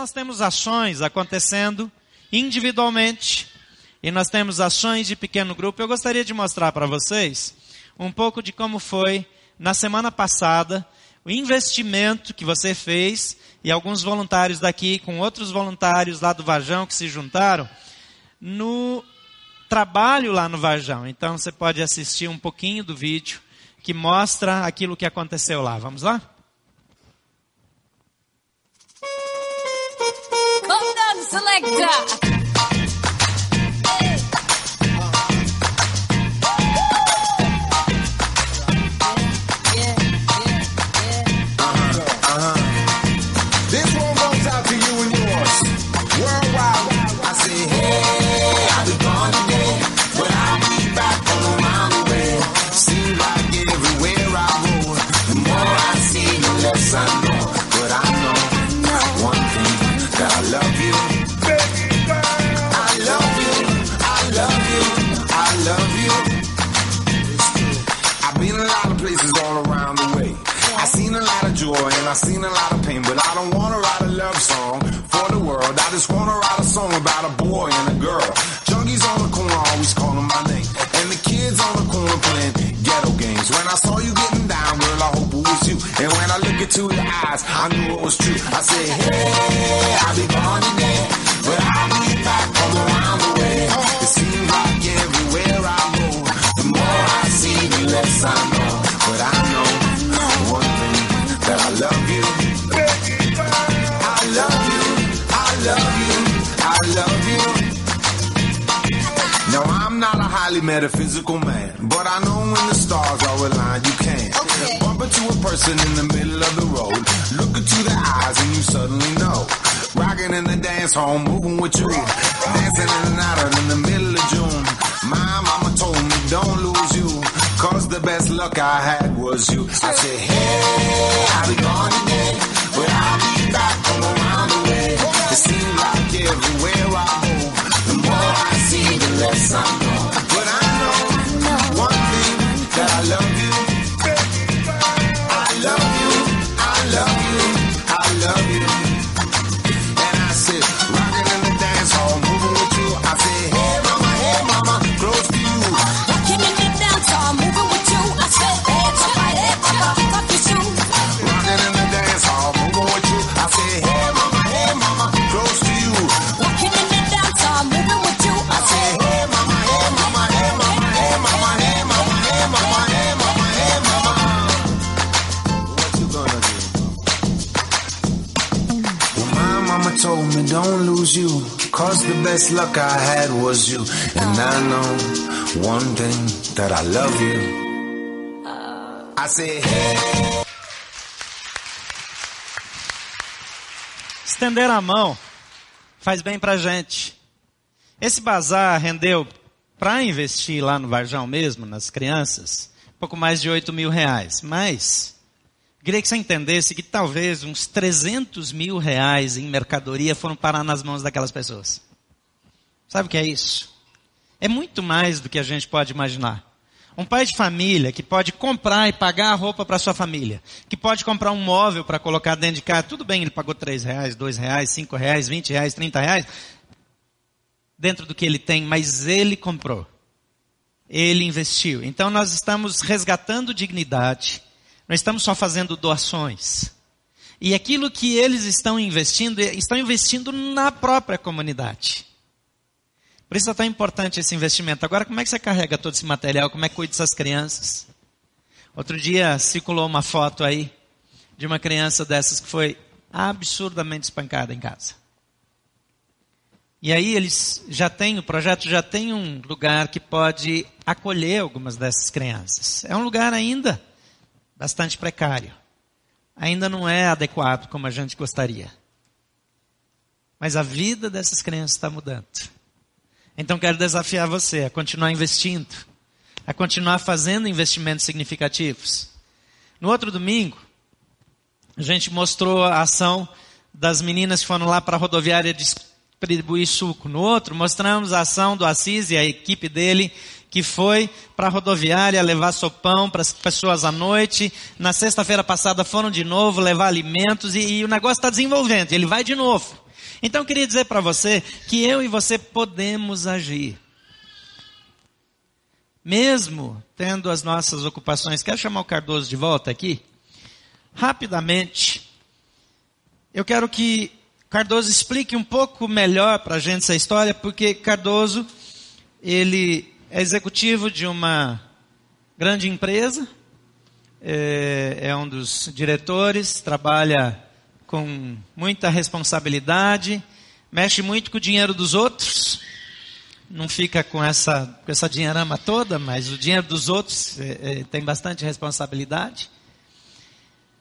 Nós temos ações acontecendo individualmente e nós temos ações de pequeno grupo. Eu gostaria de mostrar para vocês um pouco de como foi na semana passada o investimento que você fez e alguns voluntários daqui com outros voluntários lá do Varjão que se juntaram no trabalho lá no Varjão. Então você pode assistir um pouquinho do vídeo que mostra aquilo que aconteceu lá. Vamos lá? Selector. I saw you getting down, girl, I hope it was you. And when I look into your eyes, I knew it was true. I said, hey, I'll be gone metaphysical man, but I know when the stars are aligned, you can. Okay. Bump into a person in the middle of the road, look into their eyes and you suddenly know. Rocking in the dance hall, moving with you, dancing in and out in the middle of June. My mama told me don't lose you, cause the best luck I had was you. I said, hey, I'll be gone today, but I'll be back from around the way. It seems like everywhere I best luck I had was you. And I know one thing that I love you. I said, hey. Estender a mão faz bem pra gente. Esse bazar rendeu, para investir lá no Varjão mesmo, nas crianças, pouco mais de 8 mil reais. Mas, queria que você entendesse que talvez uns 300 mil reais em mercadoria foram parar nas mãos daquelas pessoas. Sabe o que é isso? É muito mais do que a gente pode imaginar. Um pai de família que pode comprar e pagar a roupa para sua família, que pode comprar um móvel para colocar dentro de casa, tudo bem, ele pagou três reais, dois reais, cinco reais, vinte reais, trinta reais, dentro do que ele tem, mas ele comprou, ele investiu. Então nós estamos resgatando dignidade, nós estamos só fazendo doações. E aquilo que eles estão investindo, estão investindo na própria comunidade. Por isso é tão importante esse investimento. Agora, como é que você carrega todo esse material? Como é que cuida dessas crianças? Outro dia circulou uma foto aí de uma criança dessas que foi absurdamente espancada em casa. E aí eles já têm, o projeto já tem um lugar que pode acolher algumas dessas crianças. É um lugar ainda bastante precário. Ainda não é adequado como a gente gostaria. Mas a vida dessas crianças está mudando. Então quero desafiar você a continuar investindo, a continuar fazendo investimentos significativos. No outro domingo, a gente mostrou a ação das meninas que foram lá para a rodoviária distribuir suco. No outro, mostramos a ação do Assis e a equipe dele que foi para a rodoviária levar sopão para as pessoas à noite. Na sexta-feira passada foram de novo levar alimentos e, e o negócio está desenvolvendo. Ele vai de novo. Então eu queria dizer para você que eu e você podemos agir. Mesmo tendo as nossas ocupações. Quero chamar o Cardoso de volta aqui? Rapidamente, eu quero que Cardoso explique um pouco melhor para a gente essa história, porque Cardoso, ele é executivo de uma grande empresa, é, é um dos diretores, trabalha com muita responsabilidade, mexe muito com o dinheiro dos outros, não fica com essa, com essa dinheirama toda, mas o dinheiro dos outros é, é, tem bastante responsabilidade.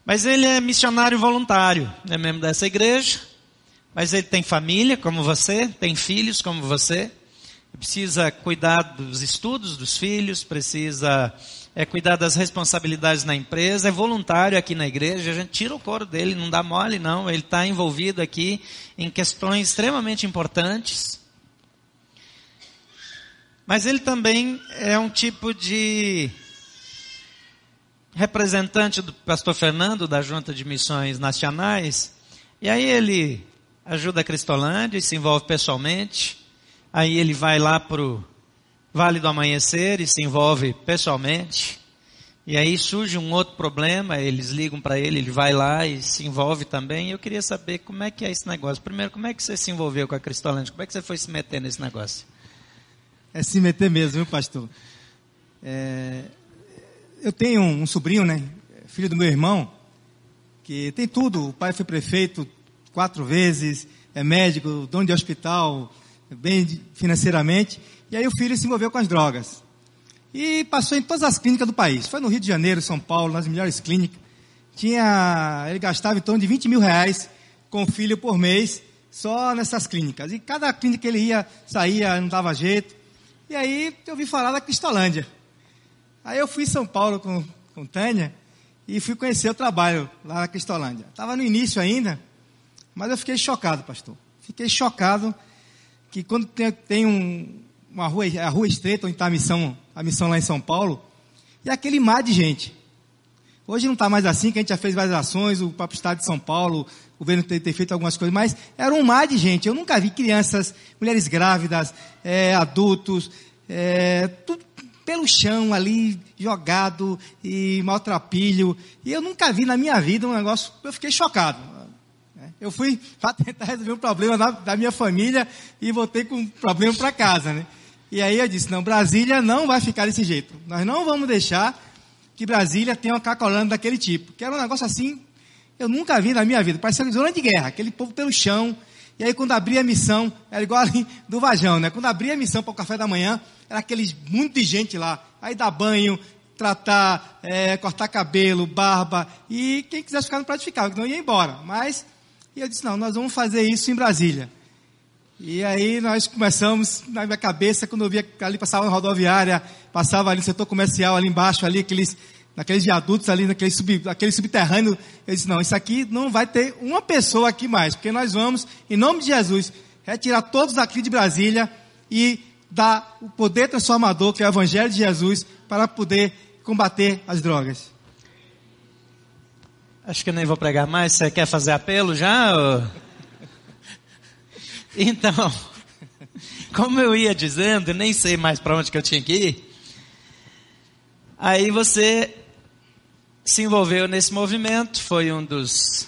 Mas ele é missionário voluntário, é membro dessa igreja, mas ele tem família como você, tem filhos como você, precisa cuidar dos estudos dos filhos, precisa é, cuidar das responsabilidades na empresa, é voluntário aqui na igreja, a gente tira o couro dele, não dá mole não, ele está envolvido aqui em questões extremamente importantes. Mas ele também é um tipo de representante do pastor Fernando, da Junta de Missões Nacionais, e aí ele ajuda a Cristolândia e se envolve pessoalmente. Aí ele vai lá para o Vale do Amanhecer e se envolve pessoalmente. E aí surge um outro problema, eles ligam para ele, ele vai lá e se envolve também. Eu queria saber como é que é esse negócio. Primeiro, como é que você se envolveu com a Cristolândia? Como é que você foi se meter nesse negócio? É se meter mesmo, viu, pastor? É, eu tenho um sobrinho, né? Filho do meu irmão, que tem tudo. O pai foi prefeito quatro vezes, é médico, dono de hospital, bem financeiramente. E aí o filho se envolveu com as drogas. E passou em todas as clínicas do país. Foi no Rio de Janeiro, São Paulo, nas melhores clínicas. Tinha, ele gastava em torno de 20 mil reais com o filho por mês, só nessas clínicas. E cada clínica que ele ia, saía, não dava jeito. E aí eu ouvi falar da Cristolândia. Aí eu fui em São Paulo com, com Tânia e fui conhecer o trabalho lá na Cristolândia. Estava no início ainda, mas eu fiquei chocado, pastor. Fiquei chocado que quando tem, tem um, uma rua, a rua estreita, onde está a missão, a missão lá em São Paulo, e aquele mar de gente. Hoje não está mais assim, que a gente já fez várias ações, o próprio Estado de São Paulo, o governo tem, tem feito algumas coisas, mas era um mar de gente. Eu nunca vi crianças, mulheres grávidas, é, adultos, é, tudo pelo chão ali, jogado e maltrapilho. E eu nunca vi na minha vida um negócio, eu fiquei chocado. Eu fui para tentar resolver um problema da, da, minha família e voltei com um problema para casa, né? E aí eu disse, não, Brasília não vai ficar desse jeito. Nós não vamos deixar que Brasília tenha uma cacolando daquele tipo. Que era um negócio assim, eu nunca vi na minha vida. Parecia zona de guerra, aquele povo pelo chão. E aí quando abria a missão, era igual ali do Vajão, né? Quando abria a missão para o café da manhã, era aqueles muito de gente lá. Aí dá banho, tratar, é, cortar cabelo, barba. E quem quisesse ficar no prato ficava, não ia embora. Mas, e eu disse, não, nós vamos fazer isso em Brasília. E aí nós começamos, na minha cabeça, quando eu via ali, passava na rodoviária, passava ali no setor comercial, ali embaixo, ali, aqueles, naqueles viadutos ali, naquele, sub, naquele subterrâneo, eu disse, não, isso aqui não vai ter uma pessoa aqui mais, porque nós vamos, em nome de Jesus, retirar todos aqui de Brasília e dá o poder transformador, que é o Evangelho de Jesus, para poder combater as drogas. Acho que eu nem vou pregar mais. Você quer fazer apelo já? Ou... Então, como eu ia dizendo, nem sei mais para onde que eu tinha que ir. Aí você se envolveu nesse movimento, foi um dos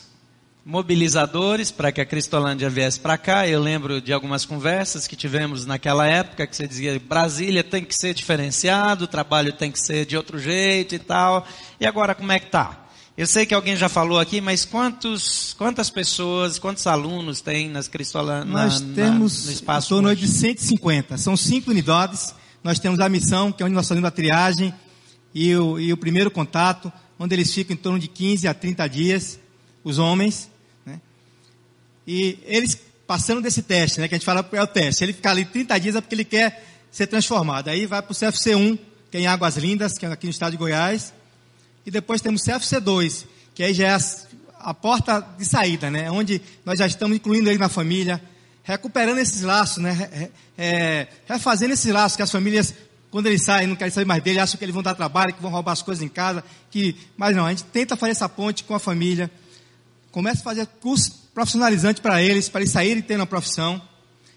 mobilizadores para que a Cristolândia viesse para cá. Eu lembro de algumas conversas que tivemos naquela época que você dizia Brasília tem que ser diferenciado, o trabalho tem que ser de outro jeito e tal. E agora como é que tá? Eu sei que alguém já falou aqui, mas quantos, quantas pessoas, quantos alunos tem nas Cristolândias? Nós na, temos no espaço em torno de 150. São cinco unidades. Nós temos a missão, que é onde nós fazemos a triagem e o, e o primeiro contato, onde eles ficam em torno de 15 a 30 dias, os homens. E eles passando desse teste, né, que a gente fala é o teste. Ele ficar ali 30 dias é porque ele quer ser transformado. Aí vai para o CFC1, que é em Águas Lindas, que é aqui no estado de Goiás. E depois temos o CFC2, que aí já é a, a porta de saída, né, onde nós já estamos incluindo ele na família, recuperando esses laços, né, é, refazendo esses laços que as famílias quando eles saem, não querem saber mais dele, acham que eles vão dar trabalho, que vão roubar as coisas em casa, que, mas não, a gente tenta fazer essa ponte com a família, começa a fazer curso profissionalizante para eles, para eles saírem tendo a profissão.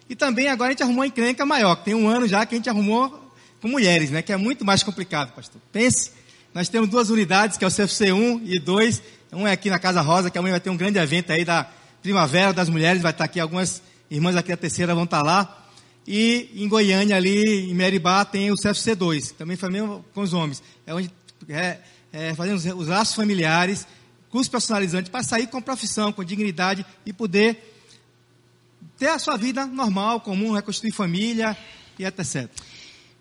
E também agora a gente arrumou uma encrenca maior, que tem um ano já que a gente arrumou com mulheres, né? Que é muito mais complicado, pastor. Pense, nós temos duas unidades, que é o CFC 1 e 2. Um é aqui na Casa Rosa, que amanhã vai ter um grande evento aí da Primavera das Mulheres, vai estar aqui algumas irmãs aqui da terceira vão estar lá. E em Goiânia, ali em Meribá, tem o CFC 2, também foi mesmo com os homens. É onde é, é, fazemos os laços familiares, curso personalizante, para sair com profissão, com dignidade e poder ter a sua vida normal, comum, reconstruir família e etc.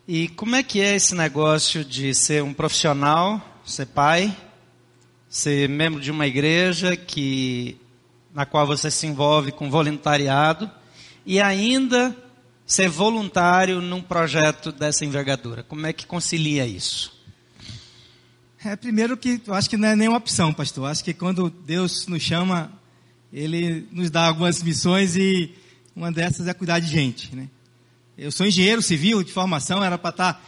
E como é que é esse negócio de ser um profissional, ser pai, ser membro de uma igreja que na qual você se envolve com voluntariado e ainda ser voluntário num projeto dessa envergadura? Como é que concilia isso? É, primeiro que eu acho que não é nenhuma opção, pastor. Eu acho que quando Deus nos chama, Ele nos dá algumas missões e uma dessas é cuidar de gente, né? Eu sou engenheiro civil de formação, era para estar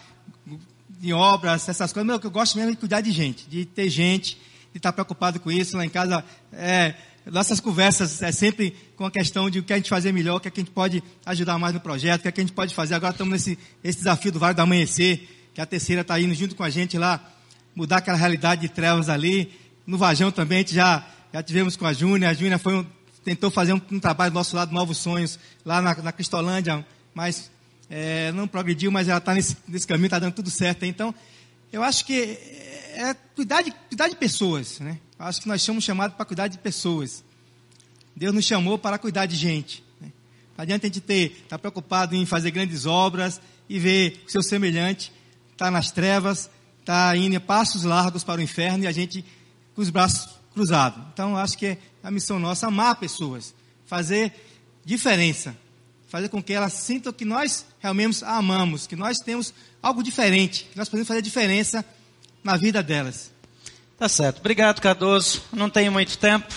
em obras, essas coisas, mas eu gosto mesmo de cuidar de gente, de ter gente, de estar preocupado com isso. Lá em casa, é, nossas conversas é sempre com a questão de o que a gente fazer melhor, o que a gente pode ajudar mais no projeto, o que a gente pode fazer. Agora estamos nesse esse desafio do Vale do Amanhecer, que a terceira está indo junto com a gente lá, mudar aquela realidade de trevas ali. No Vajão também, a gente já, já tivemos com a Júnia, a Júnia foi um, tentou fazer um, um, trabalho do nosso lado, Novos Sonhos, lá na, na Cristolândia, mas é, não progrediu, mas ela está nesse, nesse caminho, está dando tudo certo. Então, eu acho que é cuidar de, cuidar de pessoas, né? Eu acho que nós somos chamados para cuidar de pessoas. Deus nos chamou para cuidar de gente. Né? Não adianta a gente ter, estar tá preocupado em fazer grandes obras e ver o seu semelhante está nas trevas, está indo passos largos para o inferno e a gente com os braços cruzados. Então, acho que é a missão nossa amar pessoas, fazer diferença, fazer com que elas sintam que nós realmente a amamos, que nós temos algo diferente, que nós podemos fazer diferença na vida delas. Tá certo. Obrigado, Cardoso. Não tenho muito tempo.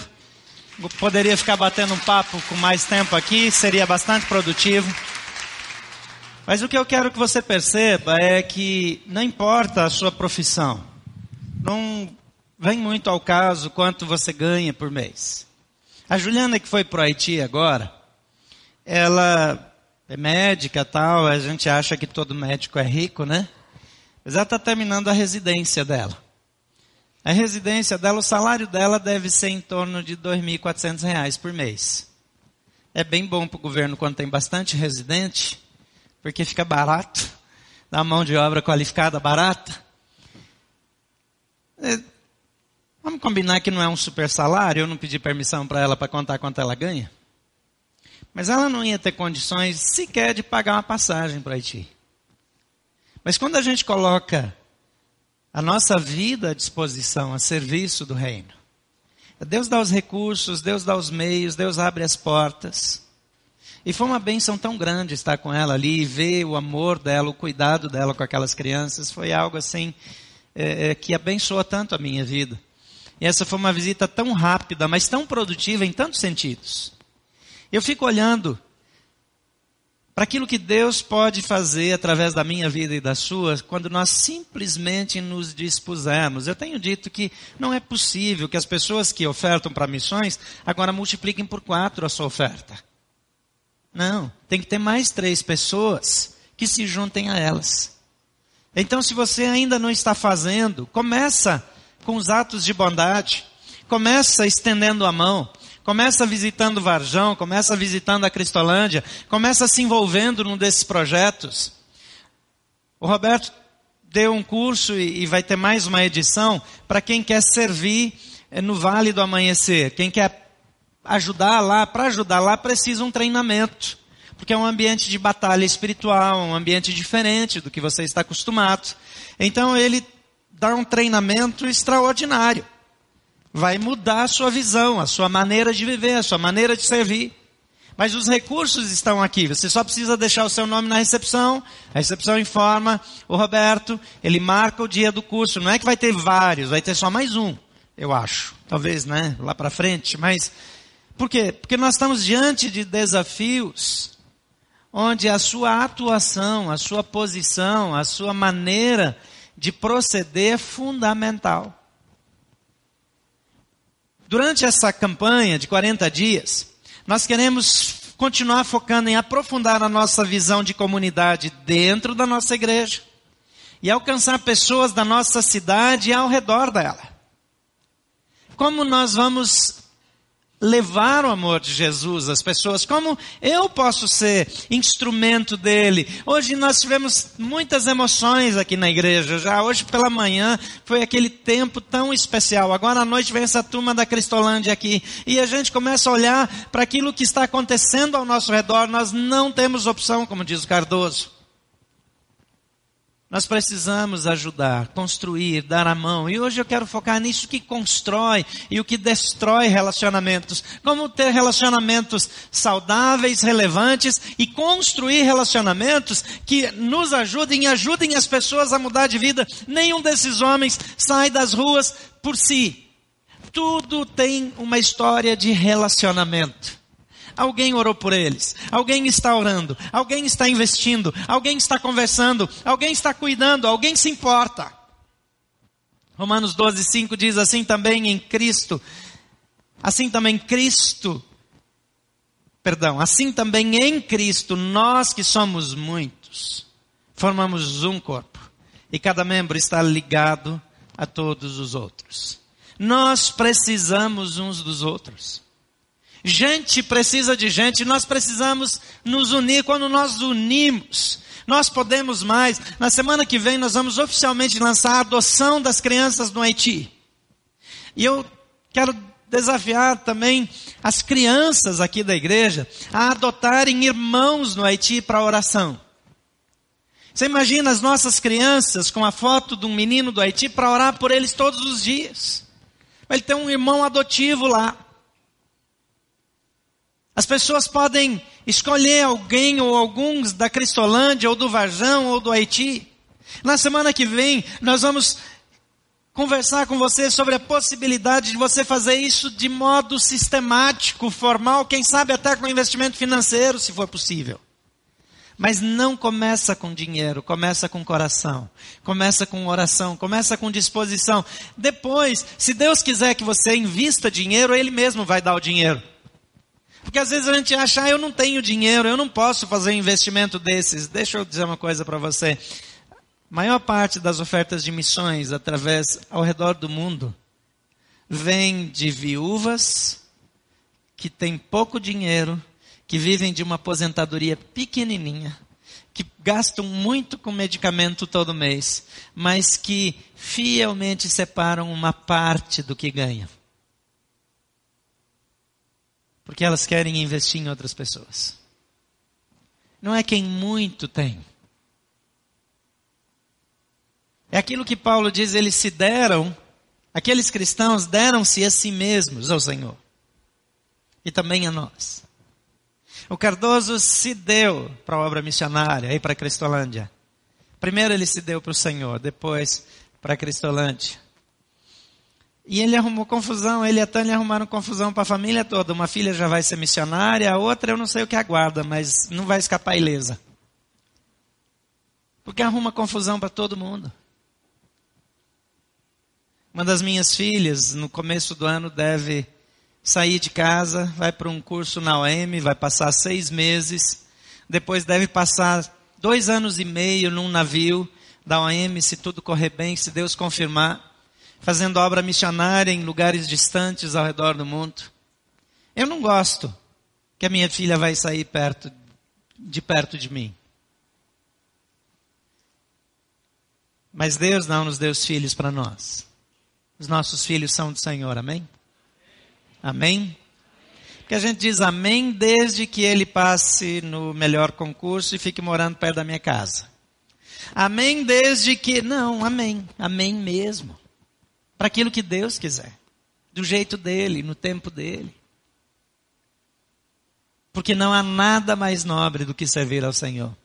Poderia ficar batendo um papo com mais tempo aqui, seria bastante produtivo. Mas o que eu quero que você perceba é que não importa a sua profissão, não vem muito ao caso quanto você ganha por mês. A Juliana que foi para o Haiti agora, ela é médica tal, a gente acha que todo médico é rico, né? Mas ela está terminando a residência dela. A residência dela, o salário dela deve ser em torno de R$ 2.400 por mês. É bem bom para o governo quando tem bastante residente, porque fica barato, dá mão de obra qualificada barata. É, vamos combinar que não é um super salário, eu não pedi permissão para ela para contar quanto ela ganha. Mas ela não ia ter condições sequer de pagar uma passagem para Haiti. Mas quando a gente coloca a nossa vida à disposição, a serviço do reino, Deus dá os recursos, Deus dá os meios, Deus abre as portas. E foi uma bênção tão grande estar com ela ali e ver o amor dela, o cuidado dela com aquelas crianças. Foi algo assim é, é, que abençoou tanto a minha vida. E essa foi uma visita tão rápida, mas tão produtiva em tantos sentidos. Eu fico olhando para aquilo que Deus pode fazer através da minha vida e da sua, quando nós simplesmente nos dispusermos. Eu tenho dito que não é possível que as pessoas que ofertam para missões agora multipliquem por quatro a sua oferta. Não, tem que ter mais três pessoas que se juntem a elas. Então, se você ainda não está fazendo, começa com os atos de bondade, começa estendendo a mão, Começa visitando Varjão, começa visitando a Cristolândia, começa se envolvendo num desses projetos. O Roberto deu um curso e, e vai ter mais uma edição para quem quer servir eh, no Vale do Amanhecer. Quem quer ajudar lá, para ajudar lá precisa um treinamento. Porque é um ambiente de batalha espiritual, um ambiente diferente do que você está acostumado. Então ele dá um treinamento extraordinário vai mudar a sua visão, a sua maneira de viver, a sua maneira de servir. Mas os recursos estão aqui. Você só precisa deixar o seu nome na recepção. A recepção informa o Roberto. Ele marca o dia do curso. Não é que vai ter vários, vai ter só mais um, eu acho. Talvez, né? Lá para frente. Mas por quê? Porque nós estamos diante de desafios onde a sua atuação, a sua posição, a sua maneira de proceder é fundamental. Durante essa campanha de 40 dias, nós queremos continuar focando em aprofundar a nossa visão de comunidade dentro da nossa igreja e alcançar pessoas da nossa cidade e ao redor dela. Como nós vamos levar o amor de Jesus às pessoas, como eu posso ser instrumento dele. Hoje nós tivemos muitas emoções aqui na igreja, já hoje pela manhã foi aquele tempo tão especial. Agora à noite vem essa turma da Cristolândia aqui e a gente começa a olhar para aquilo que está acontecendo ao nosso redor. Nós não temos opção, como diz o Cardoso. Nós precisamos ajudar, construir, dar a mão. E hoje eu quero focar nisso que constrói e o que destrói relacionamentos. Como ter relacionamentos saudáveis, relevantes e construir relacionamentos que nos ajudem e ajudem as pessoas a mudar de vida. Nenhum desses homens sai das ruas por si. Tudo tem uma história de relacionamento. Alguém orou por eles, alguém está orando, alguém está investindo, alguém está conversando, alguém está cuidando, alguém se importa. Romanos 12, 5 diz assim também em Cristo, assim também Cristo, perdão, assim também em Cristo, nós que somos muitos, formamos um corpo, e cada membro está ligado a todos os outros. Nós precisamos uns dos outros. Gente precisa de gente, nós precisamos nos unir. Quando nós unimos, nós podemos mais. Na semana que vem, nós vamos oficialmente lançar a adoção das crianças no Haiti. E eu quero desafiar também as crianças aqui da igreja a adotarem irmãos no Haiti para oração. Você imagina as nossas crianças com a foto de um menino do Haiti para orar por eles todos os dias. Ele tem um irmão adotivo lá. As pessoas podem escolher alguém ou alguns da Cristolândia, ou do Varjão, ou do Haiti. Na semana que vem, nós vamos conversar com você sobre a possibilidade de você fazer isso de modo sistemático, formal, quem sabe até com investimento financeiro, se for possível. Mas não começa com dinheiro, começa com coração, começa com oração, começa com disposição. Depois, se Deus quiser que você invista dinheiro, Ele mesmo vai dar o dinheiro. Porque às vezes a gente acha, ah, eu não tenho dinheiro, eu não posso fazer um investimento desses. Deixa eu dizer uma coisa para você. A maior parte das ofertas de missões através ao redor do mundo vem de viúvas que têm pouco dinheiro, que vivem de uma aposentadoria pequenininha, que gastam muito com medicamento todo mês, mas que fielmente separam uma parte do que ganham porque elas querem investir em outras pessoas. Não é quem muito tem. É aquilo que Paulo diz, eles se deram, aqueles cristãos deram-se a si mesmos ao Senhor. E também a nós. O Cardoso se deu para a obra missionária e para a Cristolândia. Primeiro ele se deu para o Senhor, depois para a Cristolândia. E ele arrumou confusão, ele e a Tânia arrumaram confusão para a família toda. Uma filha já vai ser missionária, a outra eu não sei o que aguarda, mas não vai escapar ilesa. Porque arruma confusão para todo mundo. Uma das minhas filhas, no começo do ano, deve sair de casa, vai para um curso na OM, vai passar seis meses, depois deve passar dois anos e meio num navio da OM, se tudo correr bem, se Deus confirmar fazendo obra missionária em lugares distantes ao redor do mundo. Eu não gosto que a minha filha vai sair perto de perto de mim. Mas Deus não nos deu os filhos para nós. Os nossos filhos são do Senhor, amém? Amém? Porque a gente diz amém desde que ele passe no melhor concurso e fique morando perto da minha casa. Amém desde que. Não, amém. Amém mesmo para aquilo que Deus quiser, do jeito dele, no tempo dele. Porque não há nada mais nobre do que servir ao Senhor.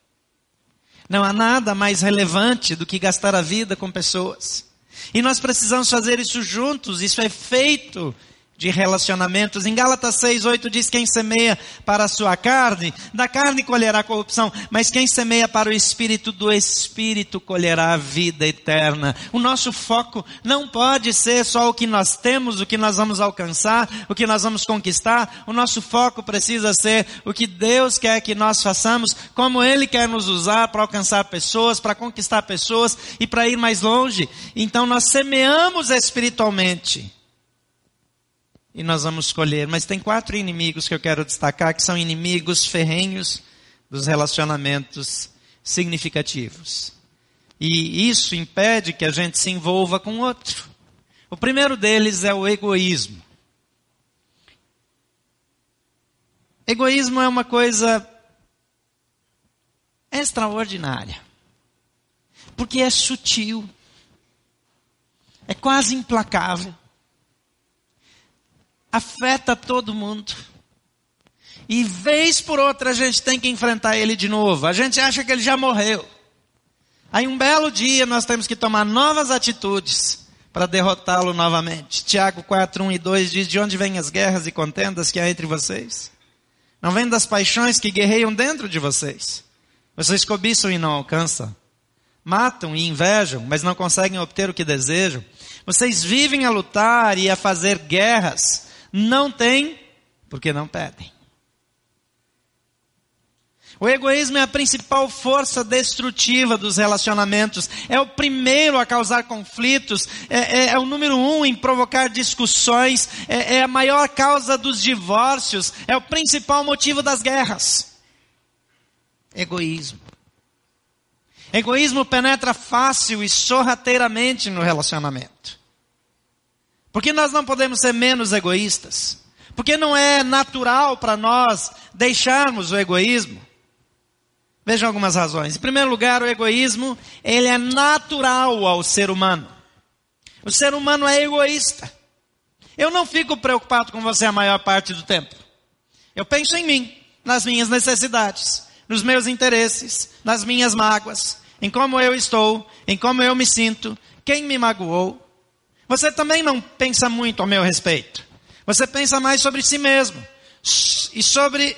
Não há nada mais relevante do que gastar a vida com pessoas. E nós precisamos fazer isso juntos, isso é feito de relacionamentos. Em Gálatas 6, 8 diz: Quem semeia para a sua carne, da carne colherá corrupção, mas quem semeia para o espírito, do espírito colherá a vida eterna. O nosso foco não pode ser só o que nós temos, o que nós vamos alcançar, o que nós vamos conquistar. O nosso foco precisa ser o que Deus quer que nós façamos, como Ele quer nos usar para alcançar pessoas, para conquistar pessoas e para ir mais longe. Então nós semeamos espiritualmente e nós vamos escolher. Mas tem quatro inimigos que eu quero destacar, que são inimigos ferrenhos dos relacionamentos significativos. E isso impede que a gente se envolva com outro. O primeiro deles é o egoísmo. Egoísmo é uma coisa extraordinária. Porque é sutil. É quase implacável afeta todo mundo. E vez por outra a gente tem que enfrentar ele de novo. A gente acha que ele já morreu. Aí um belo dia nós temos que tomar novas atitudes para derrotá-lo novamente. Tiago 4, 1 e 2 diz, de onde vêm as guerras e contendas que há entre vocês? Não vem das paixões que guerreiam dentro de vocês. Vocês cobiçam e não alcançam. Matam e invejam, mas não conseguem obter o que desejam. Vocês vivem a lutar e a fazer guerras não têm porque não pedem. O egoísmo é a principal força destrutiva dos relacionamentos. É o primeiro a causar conflitos. É, é, é o número um em provocar discussões. É, é a maior causa dos divórcios. É o principal motivo das guerras. Egoísmo. Egoísmo penetra fácil e sorrateiramente no relacionamento. Porque nós não podemos ser menos egoístas? Porque não é natural para nós deixarmos o egoísmo? Vejam algumas razões. Em primeiro lugar, o egoísmo, ele é natural ao ser humano. O ser humano é egoísta. Eu não fico preocupado com você a maior parte do tempo. Eu penso em mim, nas minhas necessidades, nos meus interesses, nas minhas mágoas, em como eu estou, em como eu me sinto, quem me magoou, você também não pensa muito ao meu respeito. Você pensa mais sobre si mesmo. E sobre.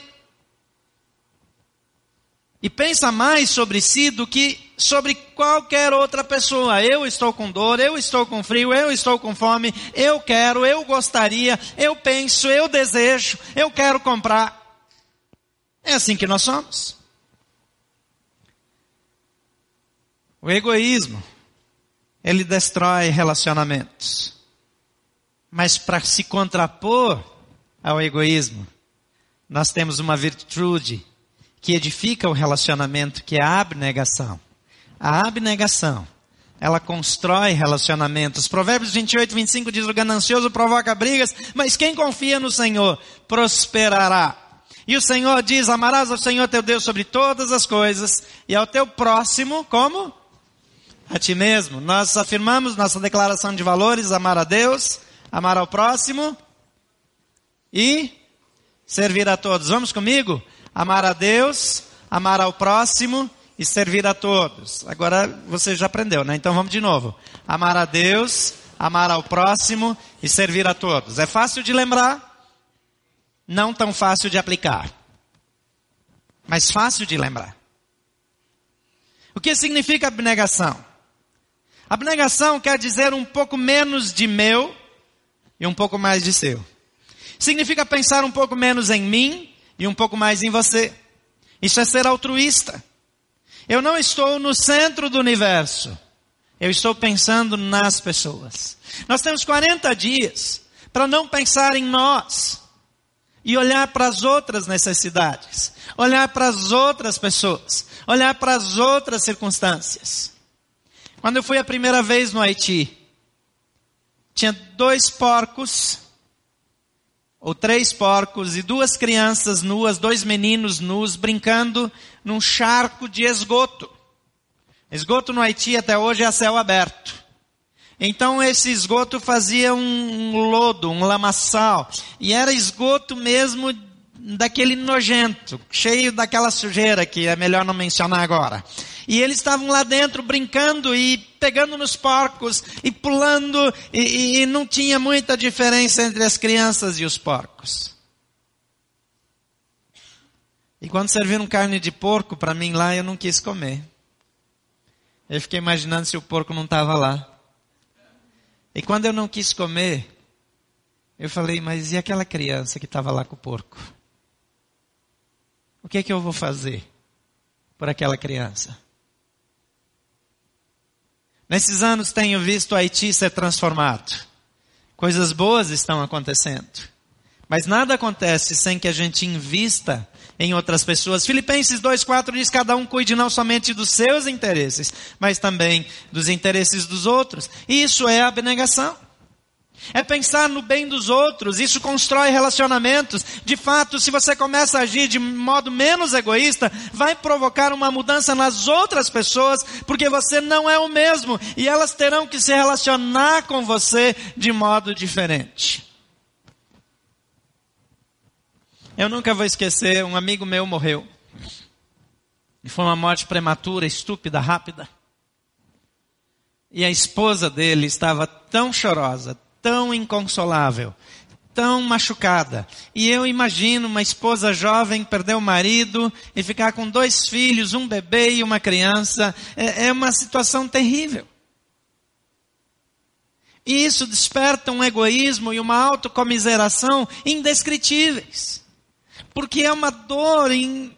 E pensa mais sobre si do que sobre qualquer outra pessoa. Eu estou com dor, eu estou com frio, eu estou com fome, eu quero, eu gostaria, eu penso, eu desejo, eu quero comprar. É assim que nós somos. O egoísmo ele destrói relacionamentos. Mas para se contrapor ao egoísmo, nós temos uma virtude que edifica o relacionamento, que é a abnegação. A abnegação, ela constrói relacionamentos. Provérbios 28, 25 diz: O ganancioso provoca brigas, mas quem confia no Senhor prosperará. E o Senhor diz: Amarás ao Senhor teu Deus sobre todas as coisas, e ao teu próximo, como? A ti mesmo. Nós afirmamos nossa declaração de valores, amar a Deus, amar ao próximo e servir a todos. Vamos comigo? Amar a Deus, amar ao próximo e servir a todos. Agora você já aprendeu, né? Então vamos de novo. Amar a Deus, amar ao próximo e servir a todos. É fácil de lembrar? Não tão fácil de aplicar. Mas fácil de lembrar. O que significa abnegação? Abnegação quer dizer um pouco menos de meu e um pouco mais de seu. Significa pensar um pouco menos em mim e um pouco mais em você. Isso é ser altruísta. Eu não estou no centro do universo. Eu estou pensando nas pessoas. Nós temos 40 dias para não pensar em nós e olhar para as outras necessidades, olhar para as outras pessoas, olhar para as outras circunstâncias. Quando eu fui a primeira vez no Haiti, tinha dois porcos, ou três porcos, e duas crianças nuas, dois meninos nus, brincando num charco de esgoto. Esgoto no Haiti até hoje é a céu aberto. Então esse esgoto fazia um lodo, um lamaçal. E era esgoto mesmo daquele nojento, cheio daquela sujeira que é melhor não mencionar agora. E eles estavam lá dentro brincando e pegando nos porcos e pulando, e, e, não tinha muita diferença entre as crianças e os porcos. E quando serviram carne de porco para mim lá, eu não quis comer. Eu fiquei imaginando se o porco não estava lá. E quando eu não quis comer, eu falei, mas e aquela criança que estava lá com o porco? O que é que eu vou fazer por aquela criança? Nesses anos tenho visto Haiti ser transformado. Coisas boas estão acontecendo. Mas nada acontece sem que a gente invista em outras pessoas. Filipenses 2,4 diz: cada um cuide não somente dos seus interesses, mas também dos interesses dos outros. Isso é abnegação. É pensar no bem dos outros, isso constrói relacionamentos. De fato, se você começa a agir de modo menos egoísta, vai provocar uma mudança nas outras pessoas, porque você não é o mesmo e elas terão que se relacionar com você de modo diferente. Eu nunca vou esquecer, um amigo meu morreu. E foi uma morte prematura, estúpida, rápida. E a esposa dele estava tão chorosa, tão inconsolável, tão machucada. E eu imagino uma esposa jovem perder o marido e ficar com dois filhos, um bebê e uma criança. É, é uma situação terrível. E isso desperta um egoísmo e uma autocomiseração indescritíveis. Porque é uma dor in,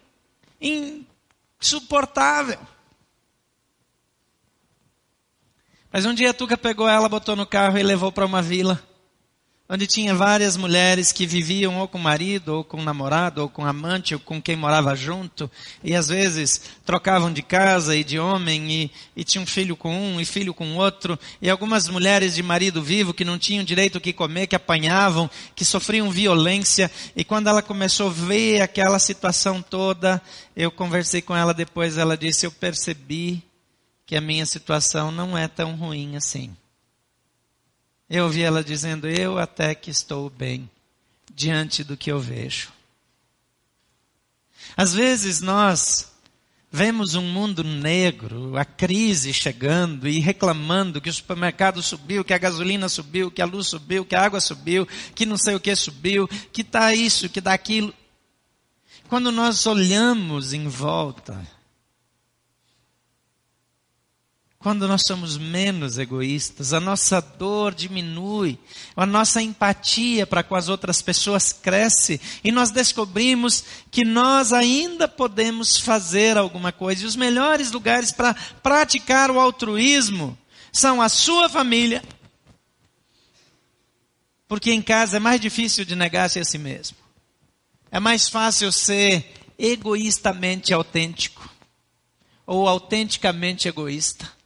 insuportável. Mas um dia a Tuca pegou ela, botou no carro e levou para uma vila, onde tinha várias mulheres que viviam ou com marido, ou com namorado, ou com amante, ou com quem morava junto, e às vezes trocavam de casa e de homem, e, e tinham filho com um e filho com outro, e algumas mulheres de marido vivo que não tinham direito o que comer, que apanhavam, que sofriam violência, e quando ela começou a ver aquela situação toda, eu conversei com ela depois, ela disse, eu percebi que a minha situação não é tão ruim assim. Eu ouvi ela dizendo: Eu até que estou bem diante do que eu vejo. Às vezes nós vemos um mundo negro, a crise chegando e reclamando que o supermercado subiu, que a gasolina subiu, que a luz subiu, que a água subiu, que não sei o que subiu, que está isso, que dá aquilo. Quando nós olhamos em volta, quando nós somos menos egoístas, a nossa dor diminui, a nossa empatia para com as outras pessoas cresce e nós descobrimos que nós ainda podemos fazer alguma coisa. E os melhores lugares para praticar o altruísmo são a sua família, porque em casa é mais difícil de negar-se a si mesmo. É mais fácil ser egoístamente autêntico ou autenticamente egoísta.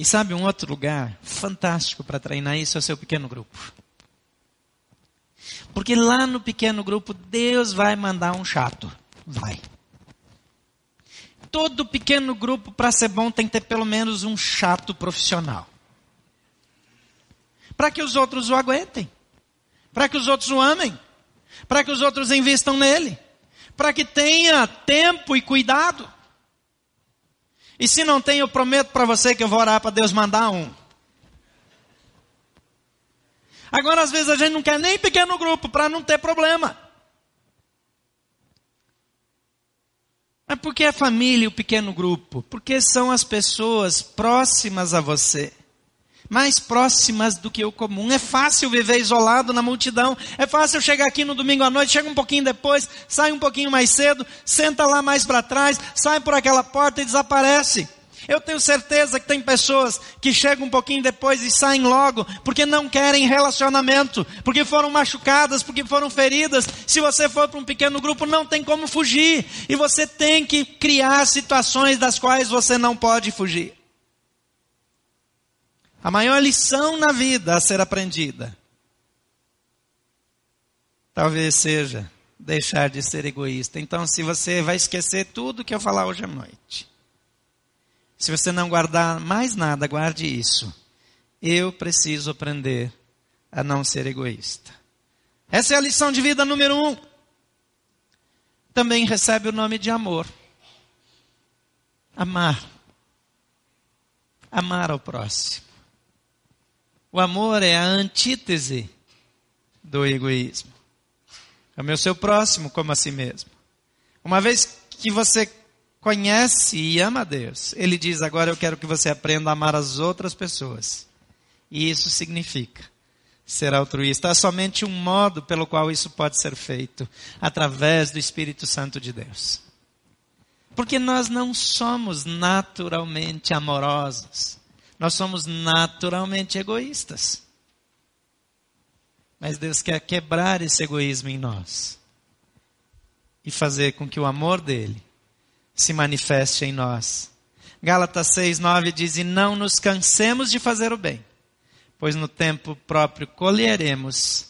E sabe um outro lugar fantástico para treinar isso é o seu pequeno grupo. Porque lá no pequeno grupo Deus vai mandar um chato. Vai. Todo pequeno grupo para ser bom tem que ter pelo menos um chato profissional. Para que os outros o aguentem. Para que os outros o amem. Para que os outros investam nele. Para que tenha tempo e cuidado. E se não tem, eu prometo para você que eu vou orar para Deus mandar um. Agora, às vezes, a gente não quer nem pequeno grupo para não ter problema. Mas por que a família e o pequeno grupo? Porque são as pessoas próximas a você mais próximas do que o comum. É fácil viver isolado na multidão. É fácil chegar aqui no domingo à noite, chega um pouquinho depois, sai um pouquinho mais cedo, senta lá mais para trás, sai por aquela porta e desaparece. Eu tenho certeza que tem pessoas que chegam um pouquinho depois e saem logo, porque não querem relacionamento, porque foram machucadas, porque foram feridas. Se você for para um pequeno grupo, não tem como fugir. E você tem que criar situações das quais você não pode fugir. A maior lição na vida a ser aprendida talvez seja deixar de ser egoísta. Então, se você vai esquecer tudo que eu falar hoje à noite, se você não guardar mais nada, guarde isso. Eu preciso aprender a não ser egoísta. Essa é a lição de vida número um. Também recebe o nome de amor. Amar. Amar ao próximo. O amor é a antítese do egoísmo. Ame o seu próximo como a si mesmo. Uma vez que você conhece e ama a Deus, Ele diz: agora eu quero que você aprenda a amar as outras pessoas. E isso significa ser altruísta. Há somente um modo pelo qual isso pode ser feito através do Espírito Santo de Deus. Porque nós não somos naturalmente amorosos. Nós somos naturalmente egoístas. Mas Deus quer quebrar esse egoísmo em nós e fazer com que o amor dele se manifeste em nós. Gálatas 6, 9 diz: E não nos cansemos de fazer o bem, pois no tempo próprio colheremos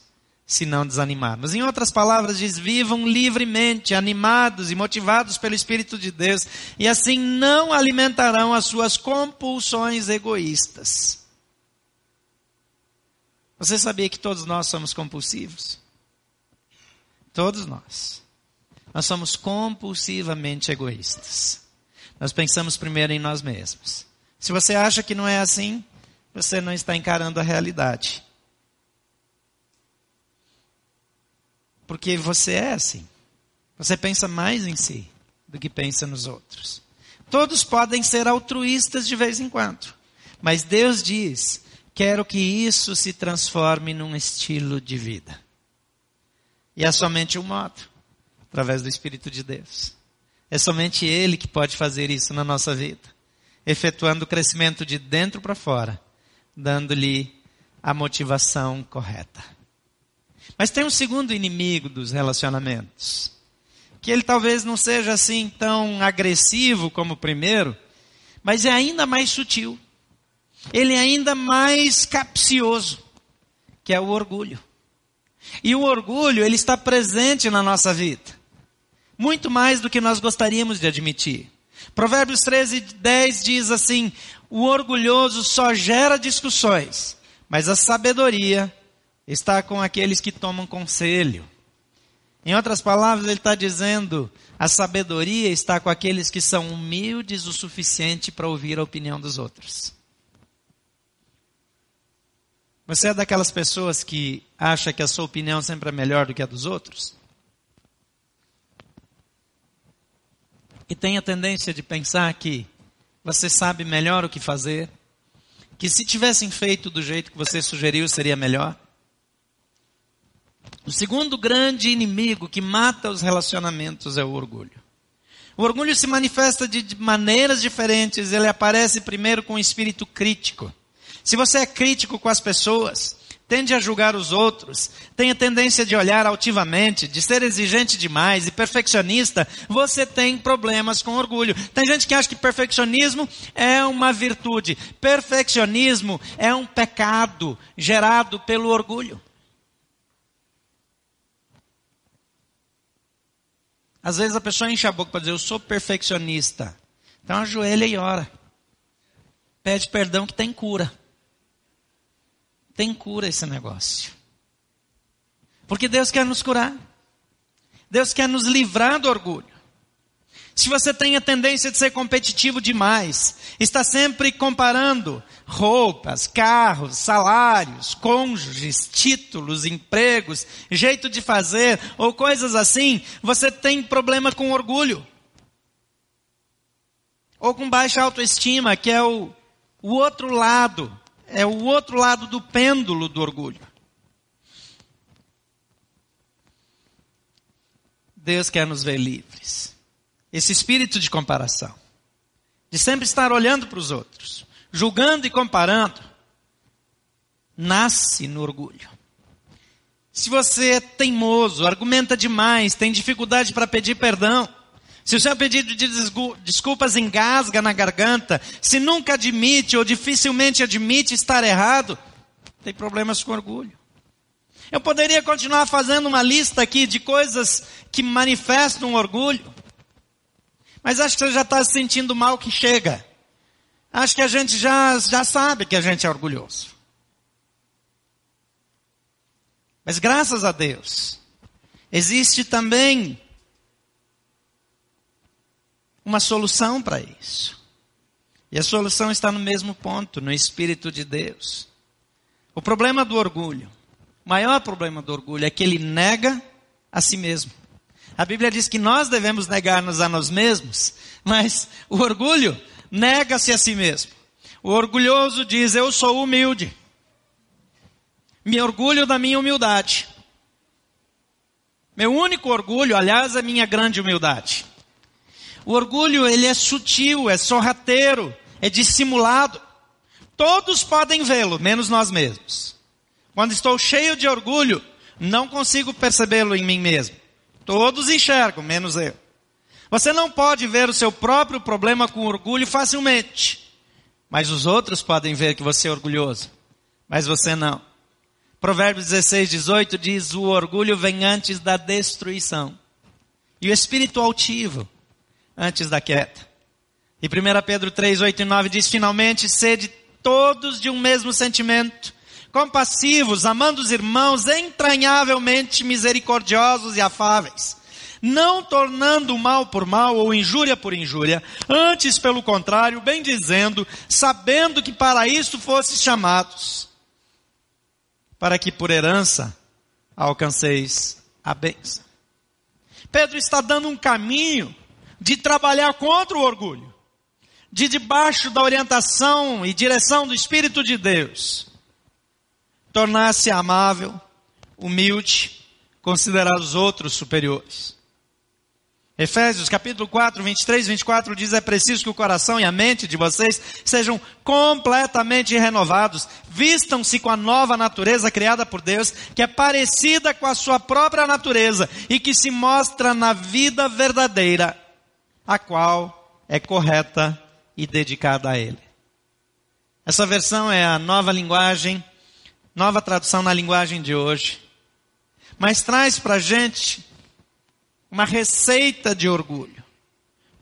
se não desanimarmos. Em outras palavras, diz: vivam livremente, animados e motivados pelo Espírito de Deus, e assim não alimentarão as suas compulsões egoístas. Você sabia que todos nós somos compulsivos? Todos nós. Nós somos compulsivamente egoístas. Nós pensamos primeiro em nós mesmos. Se você acha que não é assim, você não está encarando a realidade. Porque você é assim. Você pensa mais em si do que pensa nos outros. Todos podem ser altruístas de vez em quando. Mas Deus diz: quero que isso se transforme num estilo de vida. E é somente um modo através do Espírito de Deus. É somente Ele que pode fazer isso na nossa vida, efetuando o crescimento de dentro para fora, dando-lhe a motivação correta. Mas tem um segundo inimigo dos relacionamentos, que ele talvez não seja assim tão agressivo como o primeiro, mas é ainda mais sutil. Ele é ainda mais capcioso, que é o orgulho. E o orgulho, ele está presente na nossa vida muito mais do que nós gostaríamos de admitir. Provérbios 13, 10 diz assim: o orgulhoso só gera discussões, mas a sabedoria está com aqueles que tomam conselho. Em outras palavras, ele está dizendo: a sabedoria está com aqueles que são humildes o suficiente para ouvir a opinião dos outros. Você é daquelas pessoas que acha que a sua opinião sempre é melhor do que a dos outros? e tem a tendência de pensar que você sabe melhor o que fazer, que se tivessem feito do jeito que você sugeriu seria melhor. O segundo grande inimigo que mata os relacionamentos é o orgulho. O orgulho se manifesta de maneiras diferentes, ele aparece primeiro com o espírito crítico. Se você é crítico com as pessoas, tende a julgar os outros, tem a tendência de olhar altivamente, de ser exigente demais e perfeccionista, você tem problemas com orgulho. Tem gente que acha que perfeccionismo é uma virtude. Perfeccionismo é um pecado gerado pelo orgulho. Às vezes a pessoa enche a boca para dizer, eu sou perfeccionista. Então ajoelha e ora. Pede perdão que tem cura tem cura esse negócio. Porque Deus quer nos curar. Deus quer nos livrar do orgulho. Se você tem a tendência de ser competitivo demais, está sempre comparando roupas, carros, salários, cônjuges, títulos, empregos, jeito de fazer ou coisas assim, você tem problema com orgulho. Ou com baixa autoestima, que é o, o outro lado é o outro lado do pêndulo do orgulho. Deus quer nos ver livres. Esse espírito de comparação, de sempre estar olhando para os outros, julgando e comparando, nasce no orgulho. Se você é teimoso, argumenta demais, tem dificuldade para pedir perdão, se o seu pedido de desculpas engasga na garganta, se nunca admite ou dificilmente admite estar errado, tem problemas com orgulho. Eu poderia continuar fazendo uma lista aqui de coisas que manifestam orgulho, mas acho que você já está se sentindo mal que chega. Acho que a gente já, já sabe que a gente é orgulhoso. Mas graças a Deus, existe também uma solução para isso. E a solução está no mesmo ponto, no Espírito de Deus. O problema do orgulho, o maior problema do orgulho é que ele nega a si mesmo. A Bíblia diz que nós devemos negar-nos a nós mesmos, mas o orgulho nega-se a si mesmo. O orgulhoso diz: Eu sou humilde. Me orgulho da minha humildade. Meu único orgulho, aliás, é minha grande humildade. O orgulho, ele é sutil, é sorrateiro, é dissimulado. Todos podem vê-lo, menos nós mesmos. Quando estou cheio de orgulho, não consigo percebê-lo em mim mesmo. Todos enxergam, menos eu. Você não pode ver o seu próprio problema com orgulho facilmente. Mas os outros podem ver que você é orgulhoso. Mas você não. Provérbios 16, 18 diz: O orgulho vem antes da destruição. E o espírito altivo antes da queda. E 1 Pedro 3, 8 e 9 diz: Finalmente, sede todos de um mesmo sentimento, compassivos, amando os irmãos, entranhavelmente misericordiosos e afáveis, não tornando mal por mal ou injúria por injúria, antes, pelo contrário, bem dizendo, sabendo que para isso fostes chamados, para que por herança alcanceis a bênção. Pedro está dando um caminho de trabalhar contra o orgulho, de debaixo da orientação e direção do Espírito de Deus, tornar-se amável, humilde, considerar os outros superiores. Efésios capítulo 4, 23 e 24 diz: É preciso que o coração e a mente de vocês sejam completamente renovados, vistam-se com a nova natureza criada por Deus, que é parecida com a sua própria natureza e que se mostra na vida verdadeira, a qual é correta e dedicada a Ele. Essa versão é a nova linguagem, nova tradução na linguagem de hoje, mas traz para a gente uma receita de orgulho.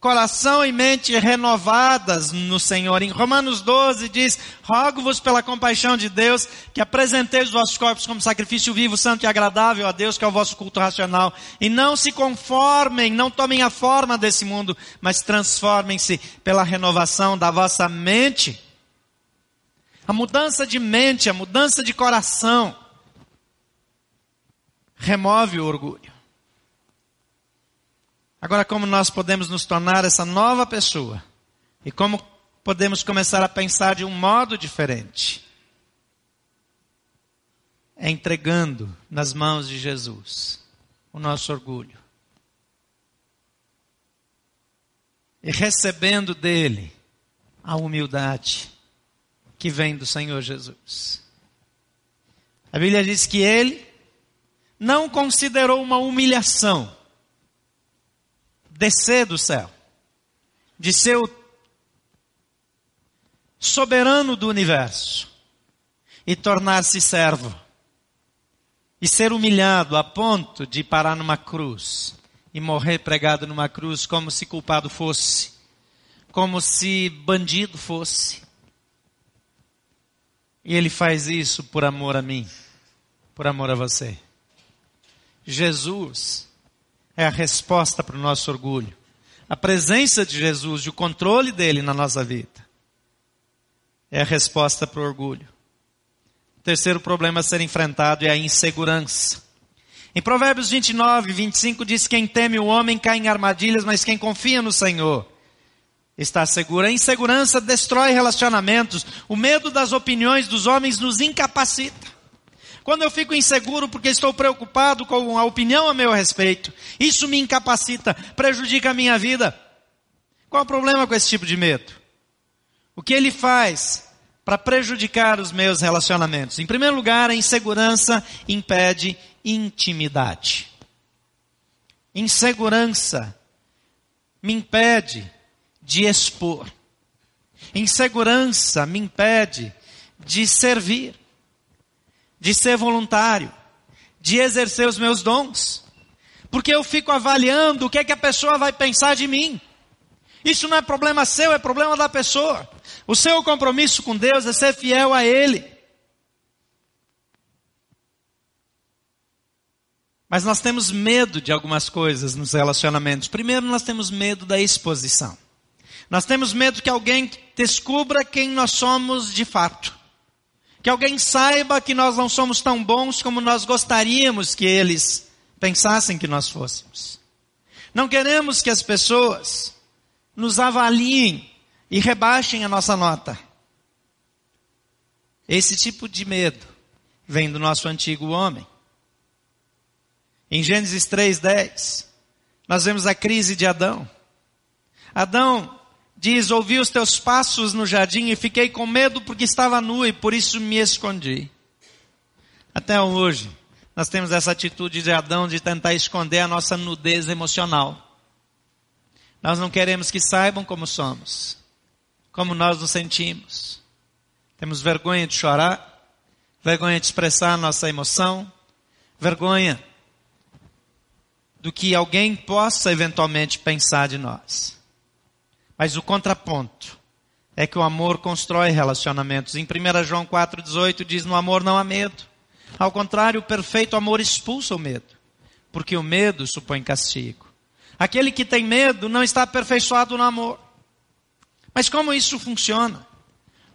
Coração e mente renovadas no Senhor. Em Romanos 12 diz: Rogo-vos pela compaixão de Deus que apresenteis os vossos corpos como sacrifício vivo, santo e agradável a Deus, que é o vosso culto racional. E não se conformem, não tomem a forma desse mundo, mas transformem-se pela renovação da vossa mente. A mudança de mente, a mudança de coração, remove o orgulho. Agora, como nós podemos nos tornar essa nova pessoa? E como podemos começar a pensar de um modo diferente? É entregando nas mãos de Jesus o nosso orgulho. E recebendo dele a humildade que vem do Senhor Jesus. A Bíblia diz que ele não considerou uma humilhação descer do céu, de ser o soberano do universo e tornar-se servo e ser humilhado a ponto de parar numa cruz e morrer pregado numa cruz como se culpado fosse, como se bandido fosse. E ele faz isso por amor a mim, por amor a você. Jesus é a resposta para o nosso orgulho. A presença de Jesus e o controle dele na nossa vida é a resposta para o orgulho. O terceiro problema a ser enfrentado é a insegurança. Em Provérbios 29, 25 diz: Quem teme o homem cai em armadilhas, mas quem confia no Senhor está seguro. A insegurança destrói relacionamentos. O medo das opiniões dos homens nos incapacita. Quando eu fico inseguro porque estou preocupado com a opinião a meu respeito, isso me incapacita, prejudica a minha vida. Qual o problema com esse tipo de medo? O que ele faz para prejudicar os meus relacionamentos? Em primeiro lugar, a insegurança impede intimidade. Insegurança me impede de expor. Insegurança me impede de servir de ser voluntário, de exercer os meus dons. Porque eu fico avaliando o que é que a pessoa vai pensar de mim. Isso não é problema seu, é problema da pessoa. O seu compromisso com Deus é ser fiel a Ele. Mas nós temos medo de algumas coisas nos relacionamentos. Primeiro, nós temos medo da exposição. Nós temos medo que alguém descubra quem nós somos de fato. Que alguém saiba que nós não somos tão bons como nós gostaríamos que eles pensassem que nós fôssemos. Não queremos que as pessoas nos avaliem e rebaixem a nossa nota. Esse tipo de medo vem do nosso antigo homem. Em Gênesis 3:10, nós vemos a crise de Adão. Adão diz: Ouvi os teus passos no jardim e fiquei com medo porque estava nu e por isso me escondi. Até hoje, nós temos essa atitude de Adão de tentar esconder a nossa nudez emocional. Nós não queremos que saibam como somos, como nós nos sentimos. Temos vergonha de chorar, vergonha de expressar nossa emoção, vergonha do que alguém possa eventualmente pensar de nós. Mas o contraponto é que o amor constrói relacionamentos. Em 1 João 4,18 diz: No amor não há medo. Ao contrário, o perfeito amor expulsa o medo, porque o medo supõe castigo. Aquele que tem medo não está aperfeiçoado no amor. Mas como isso funciona?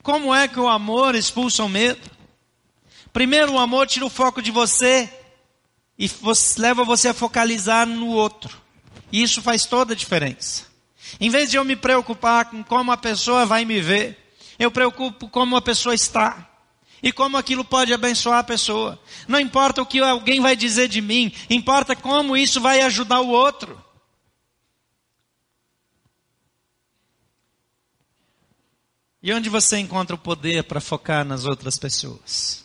Como é que o amor expulsa o medo? Primeiro, o amor tira o foco de você e leva você a focalizar no outro. E isso faz toda a diferença. Em vez de eu me preocupar com como a pessoa vai me ver, eu preocupo como a pessoa está. E como aquilo pode abençoar a pessoa. Não importa o que alguém vai dizer de mim, importa como isso vai ajudar o outro. E onde você encontra o poder para focar nas outras pessoas?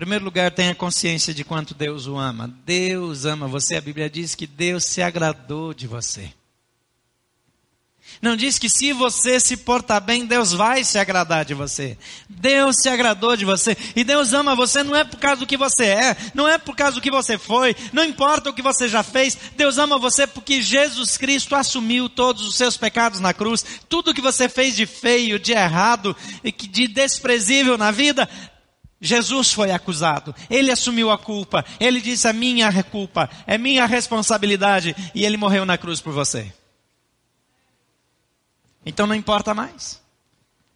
Primeiro lugar, tenha consciência de quanto Deus o ama. Deus ama você. A Bíblia diz que Deus se agradou de você. Não diz que se você se portar bem, Deus vai se agradar de você. Deus se agradou de você. E Deus ama você não é por causa do que você é, não é por causa do que você foi, não importa o que você já fez. Deus ama você porque Jesus Cristo assumiu todos os seus pecados na cruz. Tudo que você fez de feio, de errado, de desprezível na vida, Jesus foi acusado, ele assumiu a culpa, ele disse a minha culpa, é minha responsabilidade e ele morreu na cruz por você. Então não importa mais.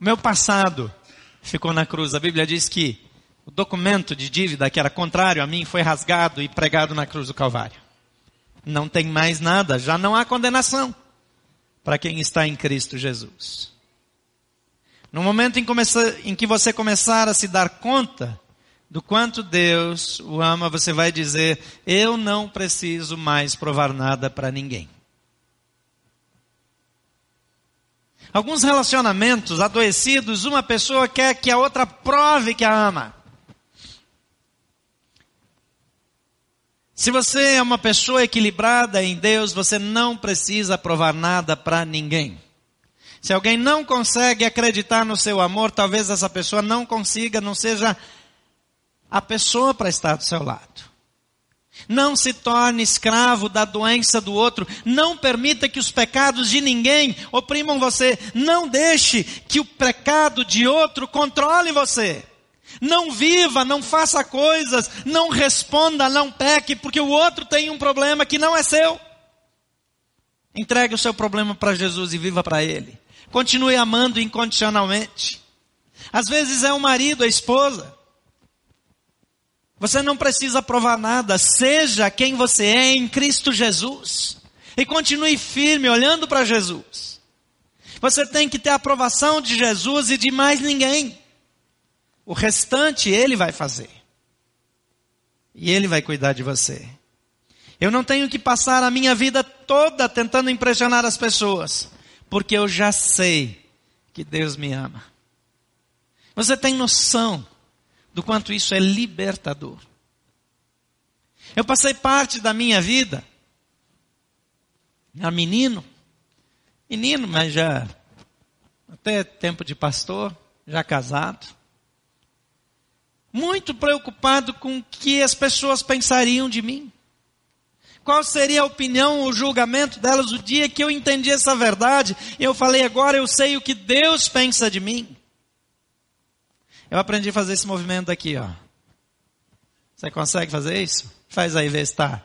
Meu passado ficou na cruz. A Bíblia diz que o documento de dívida que era contrário a mim foi rasgado e pregado na cruz do Calvário. Não tem mais nada, já não há condenação para quem está em Cristo Jesus. No momento em, em, que você começar a se dar conta do quanto Deus o ama, você vai dizer: Eu não preciso mais provar nada para ninguém. Alguns relacionamentos adoecidos, uma pessoa quer que a outra prove que a ama. Se você é uma pessoa equilibrada em Deus, você não precisa provar nada para ninguém. Se alguém não consegue acreditar no seu amor, talvez essa pessoa não consiga, não seja a pessoa para estar do seu lado. Não se torne escravo da doença do outro. Não permita que os pecados de ninguém oprimam você. Não deixe que o pecado de outro controle você. Não viva, não faça coisas, não responda, não peque, porque o outro tem um problema que não é seu. Entregue o seu problema para Jesus e viva para Ele. Continue amando incondicionalmente. Às vezes é o marido, a esposa. Você não precisa provar nada, seja quem você é em Cristo Jesus. E continue firme olhando para Jesus. Você tem que ter a aprovação de Jesus e de mais ninguém. O restante ele vai fazer. E ele vai cuidar de você. Eu não tenho que passar a minha vida toda tentando impressionar as pessoas porque eu já sei que Deus me ama. Você tem noção do quanto isso é libertador? Eu passei parte da minha vida, a menino, menino, mas já até tempo de pastor, já casado, muito preocupado com o que as pessoas pensariam de mim qual seria a opinião, o julgamento delas o dia que eu entendi essa verdade. Eu falei, agora eu sei o que Deus pensa de mim. Eu aprendi a fazer esse movimento aqui, ó. Você consegue fazer isso? Faz aí ver se está.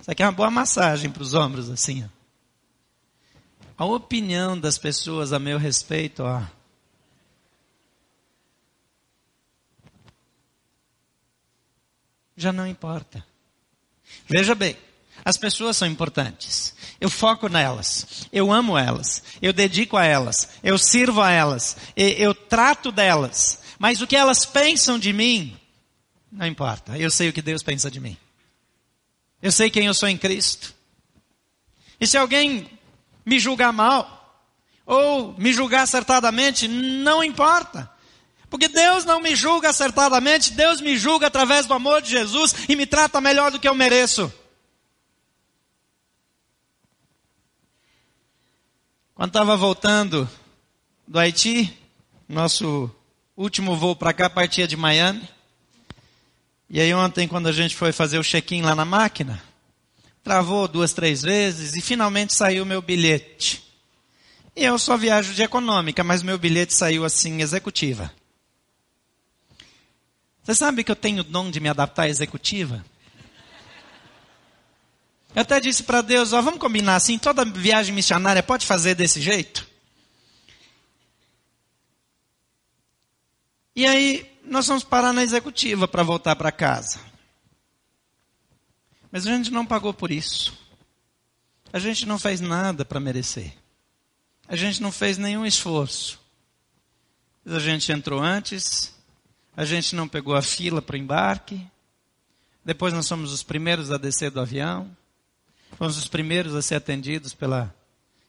Isso aqui é uma boa massagem para os ombros, assim. Ó. A opinião das pessoas a meu respeito, ó. Já não importa. Veja bem, as pessoas são importantes. Eu foco nelas. Eu amo elas. Eu dedico a elas. Eu sirvo a elas. Eu trato delas. Mas o que elas pensam de mim, não importa. Eu sei o que Deus pensa de mim. Eu sei quem eu sou em Cristo. E se alguém me julgar mal, ou me julgar acertadamente, não importa. Porque Deus não me julga acertadamente, Deus me julga através do amor de Jesus e me trata melhor do que eu mereço. Quando estava voltando do Haiti, nosso último voo para cá partia de Miami. E aí ontem, quando a gente foi fazer o check-in lá na máquina, travou duas, três vezes e finalmente saiu meu bilhete. E eu só viajo de econômica, mas meu bilhete saiu assim, executiva. Você sabe que eu tenho o dom de me adaptar à executiva? Eu até disse para Deus, ó, vamos combinar assim, toda viagem missionária pode fazer desse jeito? E aí, nós vamos parar na executiva para voltar para casa. Mas a gente não pagou por isso. A gente não fez nada para merecer. A gente não fez nenhum esforço. A gente entrou antes, a gente não pegou a fila para o embarque. Depois nós somos os primeiros a descer do avião. Fomos os primeiros a ser atendidos pela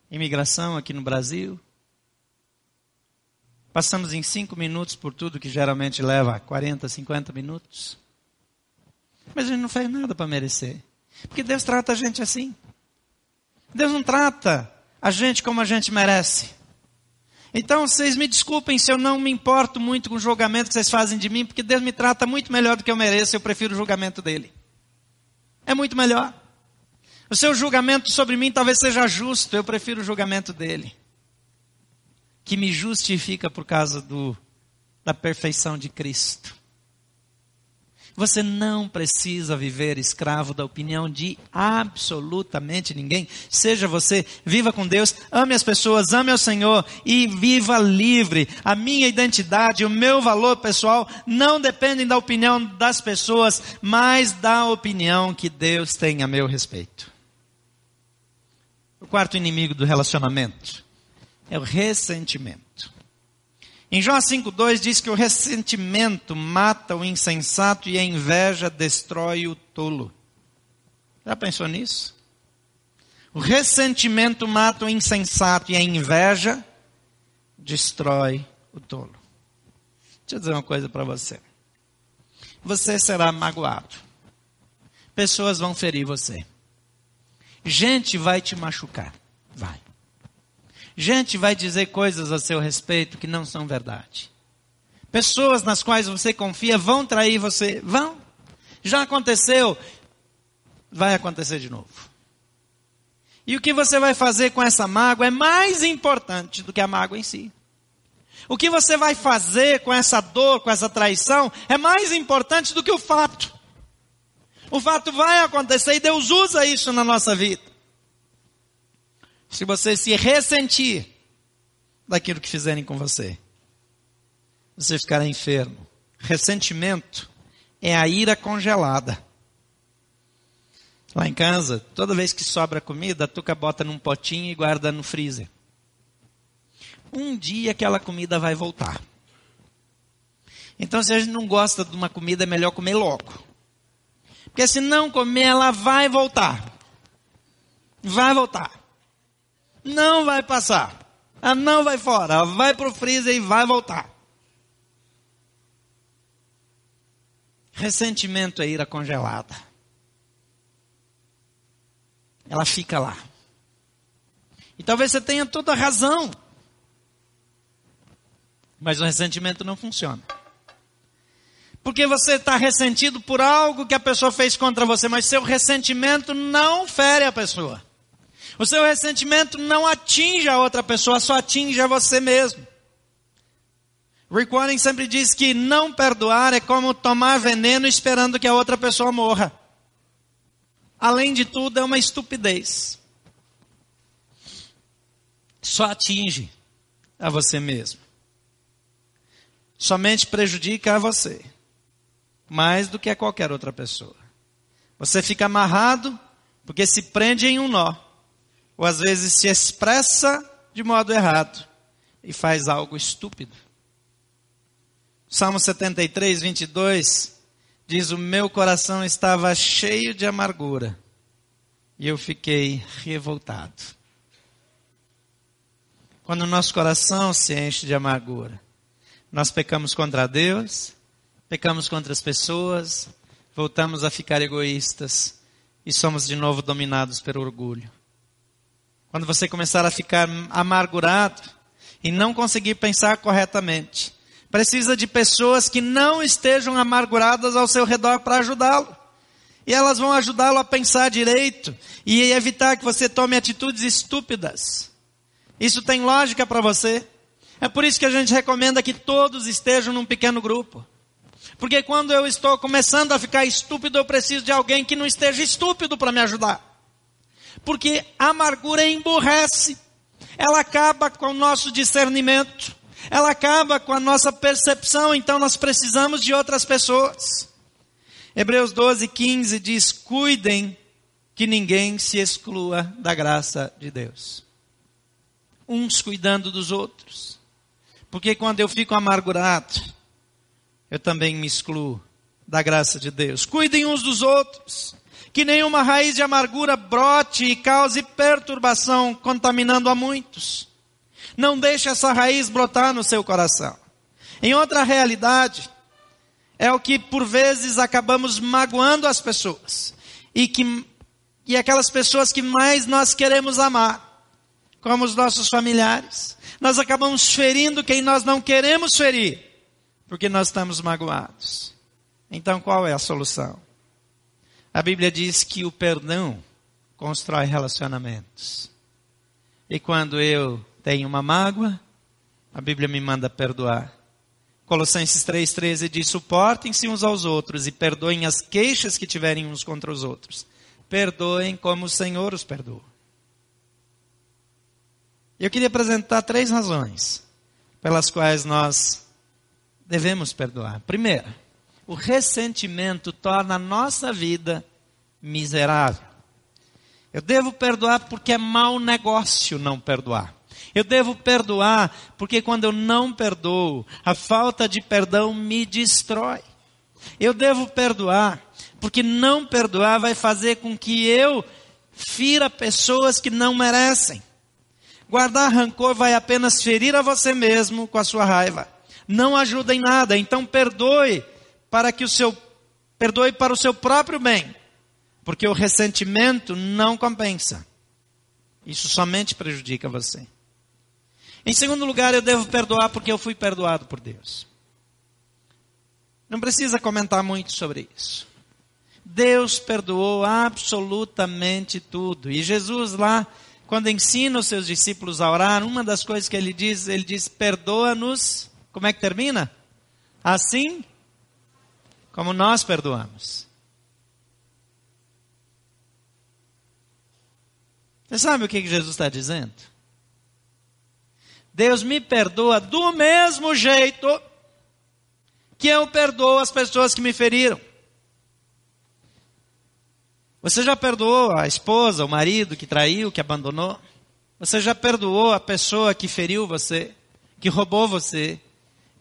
imigração aqui no Brasil. Passamos em cinco minutos por tudo que geralmente leva 40, 50 minutos. Mas a gente não fez nada para merecer. Porque Deus trata a gente assim. Deus não trata a gente como a gente merece. Então, vocês me desculpem se eu não me importo muito com o julgamento que vocês fazem de mim, porque Deus me trata muito melhor do que eu mereço, eu prefiro o julgamento dele. É muito melhor. O seu julgamento sobre mim talvez seja justo, eu prefiro o julgamento dele. Que me justifica por causa do, da perfeição de Cristo. Você não precisa viver escravo da opinião de absolutamente ninguém. Seja você, viva com Deus, ame as pessoas, ame ao Senhor e viva livre. A minha identidade, o meu valor pessoal não dependem da opinião das pessoas, mas da opinião que Deus tem a meu respeito. Quarto inimigo do relacionamento é o ressentimento. Em Jó 5,2 diz que o ressentimento mata o insensato e a inveja destrói o tolo. Já pensou nisso? O ressentimento mata o insensato e a inveja destrói o tolo. Deixa eu dizer uma coisa para você. Você será magoado. Pessoas vão ferir você. Gente vai te machucar. Vai. Gente vai dizer coisas a seu respeito que não são verdade. Pessoas nas quais você confia vão trair você. Vão. Já aconteceu. Vai acontecer de novo. E o que você vai fazer com essa mágoa é mais importante do que a mágoa em si. O que você vai fazer com essa dor, com essa traição, é mais importante do que o fato. O fato vai acontecer e Deus usa isso na nossa vida se você se ressentir daquilo que fizerem com você, você ficará enfermo. Ressentimento é a ira congelada. Lá em casa, toda vez que sobra comida, a Tuca bota num potinho e guarda no freezer. Um dia aquela comida vai voltar. Então, se a gente não gosta de uma comida, é melhor comer logo. Porque se não comer, ela vai voltar. Vai voltar. Não vai passar. Ela não vai fora. Ela vai para o freezer e vai voltar. Ressentimento é ira congelada. Ela fica lá. E talvez você tenha toda a razão. Mas o ressentimento não funciona. Porque você está ressentido por algo que a pessoa fez contra você, mas seu ressentimento não fere a pessoa. O seu ressentimento não atinge a outra pessoa, só atinge a você mesmo. Rick Warren sempre diz que não perdoar é como tomar veneno esperando que a outra pessoa morra. Além de tudo, é uma estupidez. Só atinge a você mesmo. Somente prejudica a você. Mais do que a qualquer outra pessoa. Você fica amarrado porque se prende em um nó. Ou às vezes se expressa de modo errado e faz algo estúpido. Salmo 73, 22 diz: O meu coração estava cheio de amargura e eu fiquei revoltado. Quando o nosso coração se enche de amargura, nós pecamos contra Deus, pecamos contra as pessoas, voltamos a ficar egoístas e somos de novo dominados pelo orgulho. Quando você começar a ficar amargurado e não conseguir pensar corretamente, precisa de pessoas que não estejam amarguradas ao seu redor para ajudá-lo. E elas vão ajudá-lo a pensar direito e evitar que você tome atitudes estúpidas. Isso tem lógica para você? É por isso que a gente recomenda que todos estejam num pequeno grupo. Porque quando eu estou começando a ficar estúpido, eu preciso de alguém que não esteja estúpido para me ajudar. Porque a amargura emburrece. Ela acaba com o nosso discernimento. Ela acaba com a nossa percepção, então nós precisamos de outras pessoas. Hebreus 12, 15 diz: Cuidem que ninguém se exclua da graça de Deus. Uns cuidando dos outros. Porque quando eu fico amargurado, eu também me excluo da graça de Deus. Cuidem uns dos outros. Que nenhuma raiz de amargura brote e cause perturbação, contaminando a muitos. Não deixe essa raiz brotar no seu coração. Em outra realidade, é o que por vezes acabamos magoando as pessoas. E que e aquelas pessoas que mais nós queremos amar, como os nossos familiares. Nós acabamos ferindo quem nós não queremos ferir, porque nós estamos magoados. Então qual é a solução? A Bíblia diz que o perdão constrói relacionamentos. E quando eu tenho uma mágoa, a Bíblia me manda perdoar. Colossenses 3,13 diz: suportem-se uns aos outros e perdoem as queixas que tiverem uns contra os outros. Perdoem como o Senhor os perdoa. Eu queria apresentar três razões pelas quais nós devemos perdoar. Primeira, o ressentimento torna a nossa vida miserável. Eu devo perdoar porque é mau negócio não perdoar. Eu devo perdoar, porque quando eu não perdoo, a falta de perdão me destrói. Eu devo perdoar, porque não perdoar vai fazer com que eu fira pessoas que não merecem. Guardar rancor vai apenas ferir a você mesmo com a sua raiva. Não ajuda em nada. Então perdoe para que o seu perdoe para o seu próprio bem, porque o ressentimento não compensa. Isso somente prejudica você. Em segundo lugar, eu devo perdoar porque eu fui perdoado por Deus. Não precisa comentar muito sobre isso. Deus perdoou absolutamente tudo. E Jesus lá, quando ensina os seus discípulos a orar, uma das coisas que ele diz, ele diz: perdoa-nos. Como é que termina? Assim como nós perdoamos. Você sabe o que Jesus está dizendo? Deus me perdoa do mesmo jeito que eu perdoo as pessoas que me feriram. Você já perdoou a esposa, o marido que traiu, que abandonou? Você já perdoou a pessoa que feriu você, que roubou você,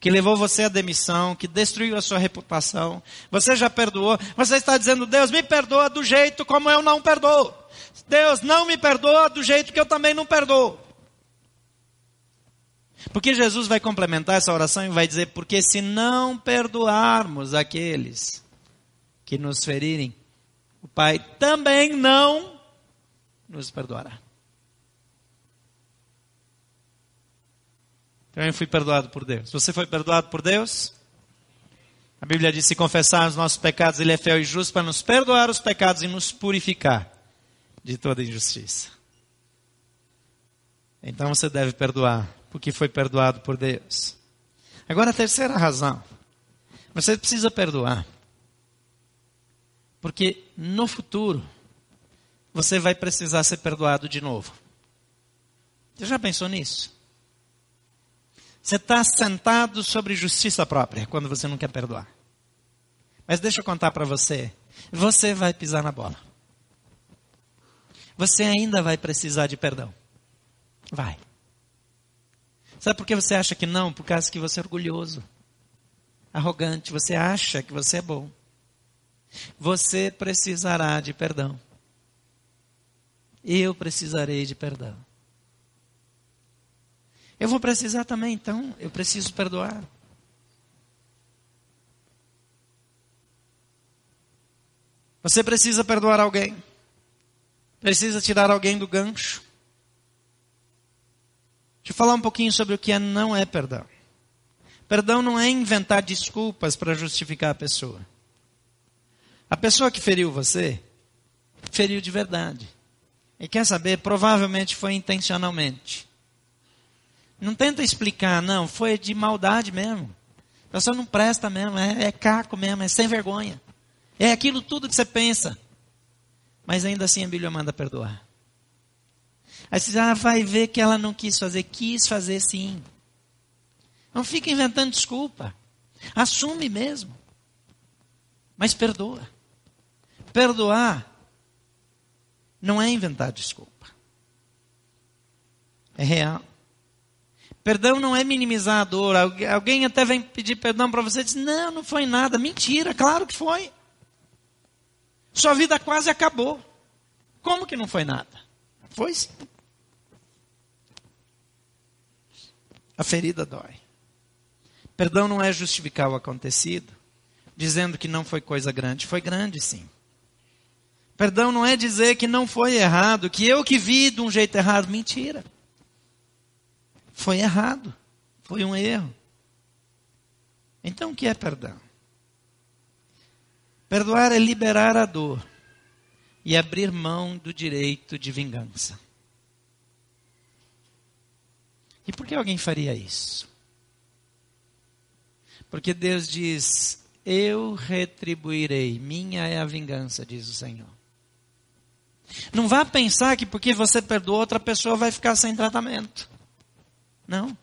que levou você à demissão, que destruiu a sua reputação? Você já perdoou? Você está dizendo, Deus me perdoa do jeito como eu não perdoo. Deus não me perdoa do jeito que eu também não perdoo. Porque Jesus vai complementar essa oração e vai dizer: porque se não perdoarmos aqueles que nos ferirem, o Pai também não nos perdoará. Eu fui perdoado por Deus. Você foi perdoado por Deus? A Bíblia diz: se confessarmos nossos pecados, Ele é fiel e justo para nos perdoar os pecados e nos purificar de toda injustiça. Então você deve perdoar porque foi perdoado por Deus. Agora, a terceira razão. Você precisa perdoar. Porque no futuro, você vai precisar ser perdoado de novo. Você já pensou nisso? Você está sentado sobre justiça própria quando você não quer perdoar. Mas deixa eu contar para você: você vai pisar na bola. Você ainda vai precisar de perdão. Vai. Sabe por que você acha que não? Por causa que você é orgulhoso, arrogante, você acha que você é bom. Você precisará de perdão. Eu precisarei de perdão. Eu vou precisar também, então, eu preciso perdoar. Você precisa perdoar alguém. Precisa tirar alguém do gancho. Deixa eu falar um pouquinho sobre o que é, não é perdão. Perdão não é inventar desculpas para justificar a pessoa. A pessoa que feriu você, feriu de verdade. E quer saber? Provavelmente foi intencionalmente. Não tenta explicar, não, foi de maldade mesmo. A pessoa não presta mesmo, é, é caco mesmo, é sem vergonha. É aquilo tudo que você pensa. Mas ainda assim a Bíblia manda perdoar. Aí você ah, vai ver que ela não quis fazer. Quis fazer sim. Não fica inventando desculpa. Assume mesmo. Mas perdoa. Perdoar não é inventar desculpa. É real. Perdão não é minimizar a dor. Alguém até vem pedir perdão para você e diz: Não, não foi nada. Mentira, claro que foi. Sua vida quase acabou. Como que não foi nada? Foi. A ferida dói. Perdão não é justificar o acontecido, dizendo que não foi coisa grande. Foi grande, sim. Perdão não é dizer que não foi errado, que eu que vi de um jeito errado. Mentira. Foi errado. Foi um erro. Então o que é perdão? Perdoar é liberar a dor e abrir mão do direito de vingança. E por que alguém faria isso? Porque Deus diz: Eu retribuirei, minha é a vingança, diz o Senhor. Não vá pensar que porque você perdoou, outra pessoa vai ficar sem tratamento. Não.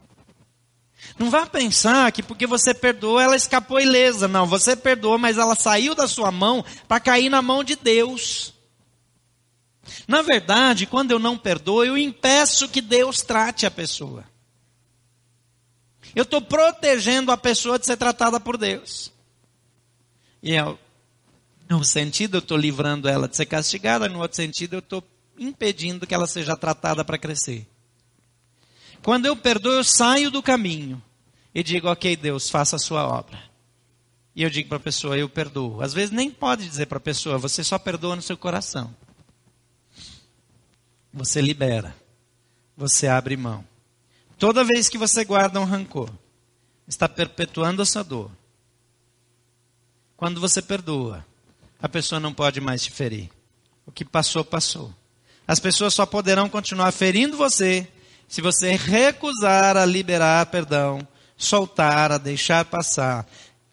Não vá pensar que porque você perdoou, ela escapou ilesa. Não, você perdoou, mas ela saiu da sua mão para cair na mão de Deus. Na verdade, quando eu não perdoo, eu impeço que Deus trate a pessoa. Eu estou protegendo a pessoa de ser tratada por Deus. E é, no sentido, eu estou livrando ela de ser castigada, no outro sentido, eu estou impedindo que ela seja tratada para crescer. Quando eu perdoo, eu saio do caminho e digo, ok, Deus, faça a sua obra. E eu digo para a pessoa, eu perdoo. Às vezes nem pode dizer para a pessoa, você só perdoa no seu coração. Você libera. Você abre mão. Toda vez que você guarda um rancor, está perpetuando essa dor. Quando você perdoa, a pessoa não pode mais te ferir. O que passou, passou. As pessoas só poderão continuar ferindo você se você recusar a liberar perdão, soltar, a deixar passar.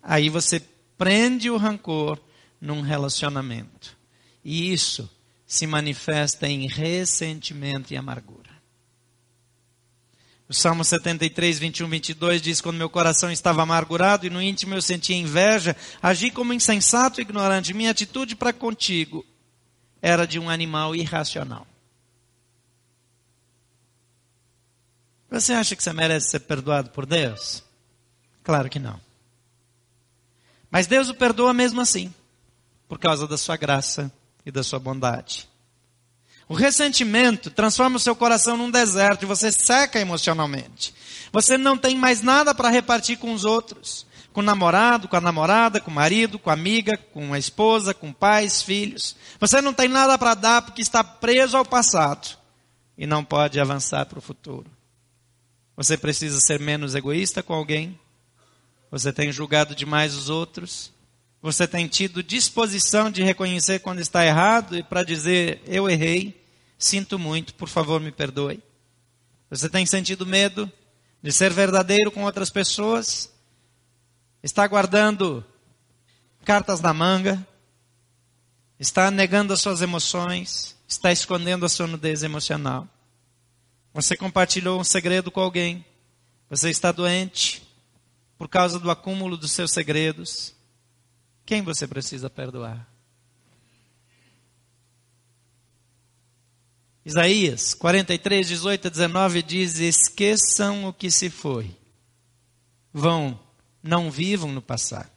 Aí você prende o rancor num relacionamento. E isso se manifesta em ressentimento e amargura. O Salmo 73, 21, 22 diz: Quando meu coração estava amargurado e no íntimo eu sentia inveja, agi como insensato e ignorante. Minha atitude para contigo era de um animal irracional. Você acha que você merece ser perdoado por Deus? Claro que não. Mas Deus o perdoa mesmo assim, por causa da sua graça e da sua bondade. O ressentimento transforma o seu coração num deserto e você seca emocionalmente. Você não tem mais nada para repartir com os outros. Com o namorado, com a namorada, com o marido, com a amiga, com a esposa, com pais, filhos. Você não tem nada para dar porque está preso ao passado e não pode avançar para o futuro. Você precisa ser menos egoísta com alguém? Você tem julgado demais os outros? Você tem tido disposição de reconhecer quando está errado e para dizer: Eu errei, sinto muito, por favor me perdoe? Você tem sentido medo de ser verdadeiro com outras pessoas? Está guardando cartas na manga? Está negando as suas emoções? Está escondendo a sua nudez emocional? Você compartilhou um segredo com alguém? Você está doente por causa do acúmulo dos seus segredos? Quem você precisa perdoar? Isaías 43, 18 a 19 diz: Esqueçam o que se foi. Vão, não vivam no passado.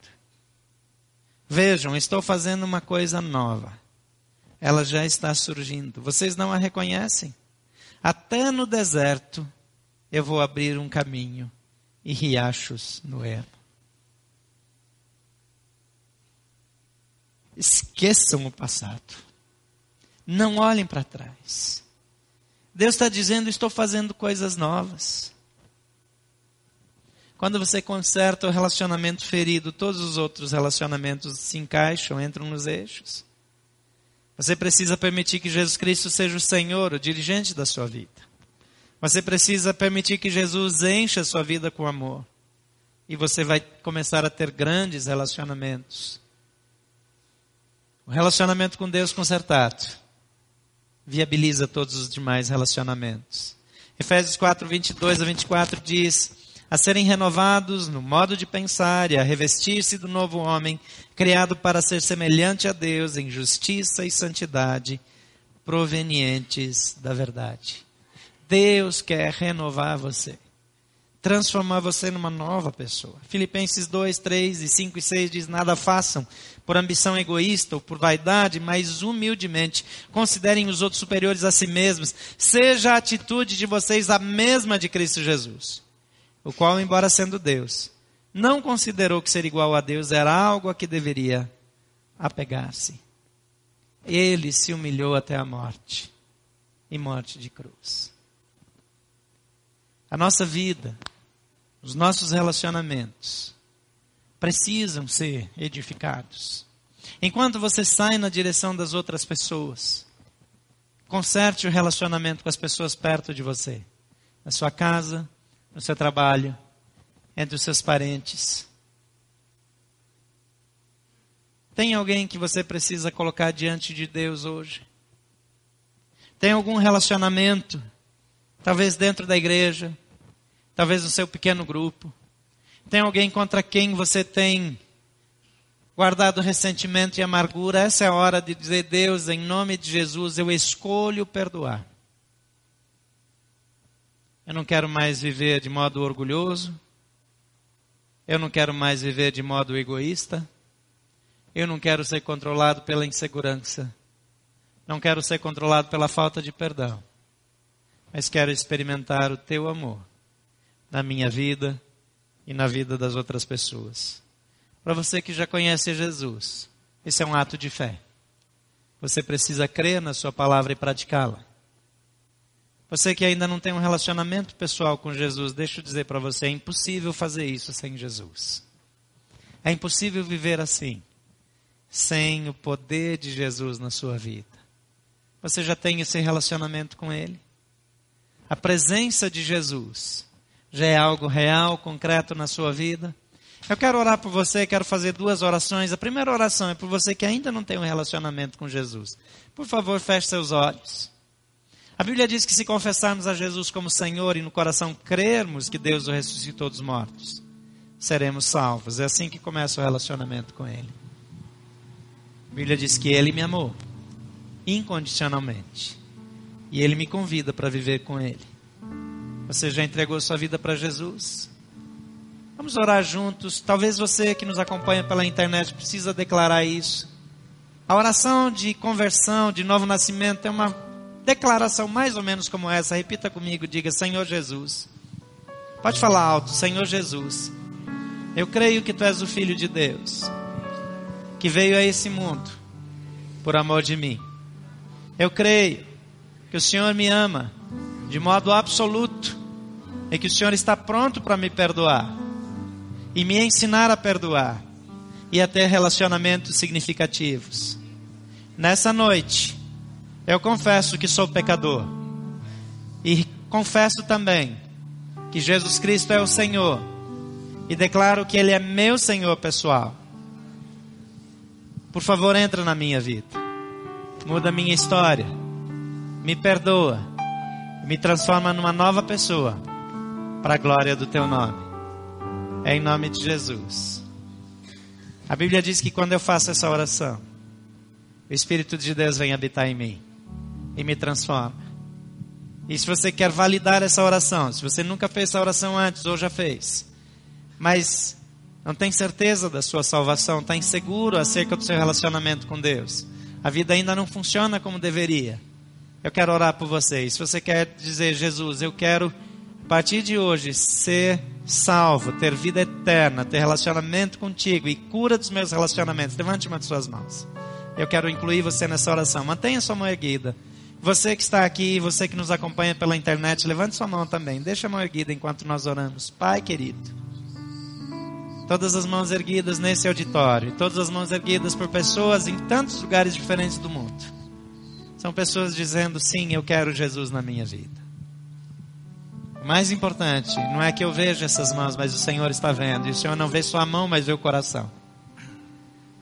Vejam, estou fazendo uma coisa nova. Ela já está surgindo. Vocês não a reconhecem? Até no deserto eu vou abrir um caminho e riachos no ermo. Esqueçam o passado. Não olhem para trás. Deus está dizendo: estou fazendo coisas novas. Quando você conserta o relacionamento ferido, todos os outros relacionamentos se encaixam, entram nos eixos. Você precisa permitir que Jesus Cristo seja o Senhor, o dirigente da sua vida. Você precisa permitir que Jesus encha a sua vida com amor. E você vai começar a ter grandes relacionamentos. O relacionamento com Deus consertado viabiliza todos os demais relacionamentos. Efésios 4, 22 a 24 diz: a serem renovados no modo de pensar e a revestir-se do novo homem, criado para ser semelhante a Deus em justiça e santidade, provenientes da verdade. Deus quer renovar você transformar você numa nova pessoa. Filipenses 2, 3 e 5 e 6 diz: Nada façam por ambição egoísta ou por vaidade, mas humildemente considerem os outros superiores a si mesmos. Seja a atitude de vocês a mesma de Cristo Jesus, o qual, embora sendo Deus, não considerou que ser igual a Deus era algo a que deveria apegar-se. Ele se humilhou até a morte e morte de cruz. A nossa vida, os nossos relacionamentos precisam ser edificados. Enquanto você sai na direção das outras pessoas, conserte o relacionamento com as pessoas perto de você, na sua casa, no seu trabalho, entre os seus parentes. Tem alguém que você precisa colocar diante de Deus hoje? Tem algum relacionamento talvez dentro da igreja, talvez no seu pequeno grupo. Tem alguém contra quem você tem guardado ressentimento e amargura? Essa é a hora de dizer: Deus, em nome de Jesus, eu escolho perdoar. Eu não quero mais viver de modo orgulhoso. Eu não quero mais viver de modo egoísta. Eu não quero ser controlado pela insegurança. Não quero ser controlado pela falta de perdão mas quero experimentar o teu amor na minha vida e na vida das outras pessoas. Para você que já conhece Jesus, esse é um ato de fé. Você precisa crer na sua palavra e praticá-la. Você que ainda não tem um relacionamento pessoal com Jesus, deixa eu dizer para você, é impossível fazer isso sem Jesus. É impossível viver assim, sem o poder de Jesus na sua vida. Você já tem esse relacionamento com Ele? a presença de Jesus já é algo real, concreto na sua vida? Eu quero orar por você, quero fazer duas orações. A primeira oração é por você que ainda não tem um relacionamento com Jesus. Por favor, feche seus olhos. A Bíblia diz que se confessarmos a Jesus como Senhor e no coração crermos que Deus o ressuscitou dos mortos, seremos salvos. É assim que começa o relacionamento com Ele. A Bíblia diz que Ele me amou incondicionalmente. E Ele me convida para viver com Ele. Você já entregou sua vida para Jesus? Vamos orar juntos. Talvez você que nos acompanha pela internet precisa declarar isso. A oração de conversão, de novo nascimento, é uma declaração mais ou menos como essa. Repita comigo, diga: Senhor Jesus. Pode falar alto, Senhor Jesus. Eu creio que tu és o filho de Deus, que veio a esse mundo por amor de mim. Eu creio que o Senhor me ama de modo absoluto e que o Senhor está pronto para me perdoar e me ensinar a perdoar e a ter relacionamentos significativos. Nessa noite, eu confesso que sou pecador e confesso também que Jesus Cristo é o Senhor e declaro que Ele é meu Senhor pessoal. Por favor, entra na minha vida. Muda a minha história. Me perdoa. Me transforma numa nova pessoa. Para a glória do teu nome. É em nome de Jesus. A Bíblia diz que quando eu faço essa oração, o Espírito de Deus vem habitar em mim e me transforma. E se você quer validar essa oração, se você nunca fez essa oração antes ou já fez, mas não tem certeza da sua salvação, está inseguro acerca do seu relacionamento com Deus, a vida ainda não funciona como deveria. Eu quero orar por você. se você quer dizer, Jesus, eu quero, a partir de hoje, ser salvo, ter vida eterna, ter relacionamento contigo e cura dos meus relacionamentos, levante uma de suas mãos. Eu quero incluir você nessa oração. Mantenha sua mão erguida. Você que está aqui, você que nos acompanha pela internet, levante sua mão também. Deixa a mão erguida enquanto nós oramos. Pai querido. Todas as mãos erguidas nesse auditório, todas as mãos erguidas por pessoas em tantos lugares diferentes do mundo. São pessoas dizendo: sim, eu quero Jesus na minha vida. O mais importante não é que eu veja essas mãos, mas o Senhor está vendo. E o Senhor não vê só a mão, mas vê o coração.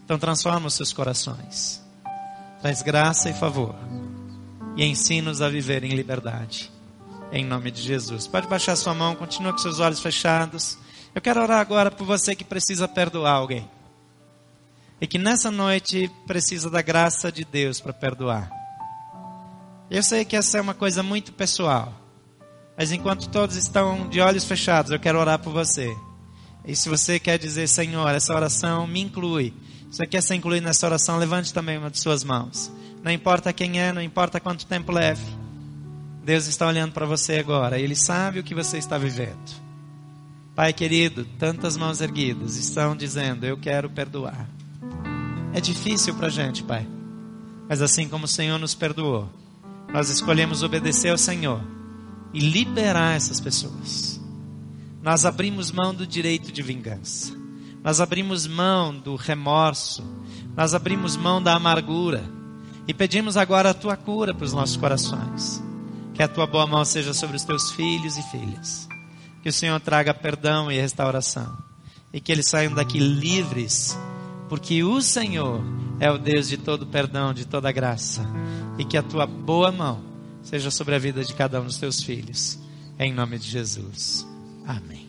Então transforma os seus corações. Traz graça e favor. E ensina-os a viver em liberdade. Em nome de Jesus. Pode baixar sua mão, continua com seus olhos fechados. Eu quero orar agora por você que precisa perdoar alguém. E que nessa noite precisa da graça de Deus para perdoar. Eu sei que essa é uma coisa muito pessoal. Mas enquanto todos estão de olhos fechados, eu quero orar por você. E se você quer dizer, Senhor, essa oração me inclui. Se você quer ser incluído nessa oração, levante também uma de suas mãos. Não importa quem é, não importa quanto tempo leve. Deus está olhando para você agora. Ele sabe o que você está vivendo. Pai querido, tantas mãos erguidas estão dizendo: Eu quero perdoar. É difícil para a gente, Pai. Mas assim como o Senhor nos perdoou, nós escolhemos obedecer ao Senhor e liberar essas pessoas. Nós abrimos mão do direito de vingança. Nós abrimos mão do remorso. Nós abrimos mão da amargura. E pedimos agora a tua cura para os nossos corações. Que a tua boa mão seja sobre os teus filhos e filhas. Que o Senhor traga perdão e restauração. E que eles saiam daqui livres. Porque o Senhor é o Deus de todo perdão, de toda graça. E que a tua boa mão seja sobre a vida de cada um dos teus filhos. Em nome de Jesus. Amém.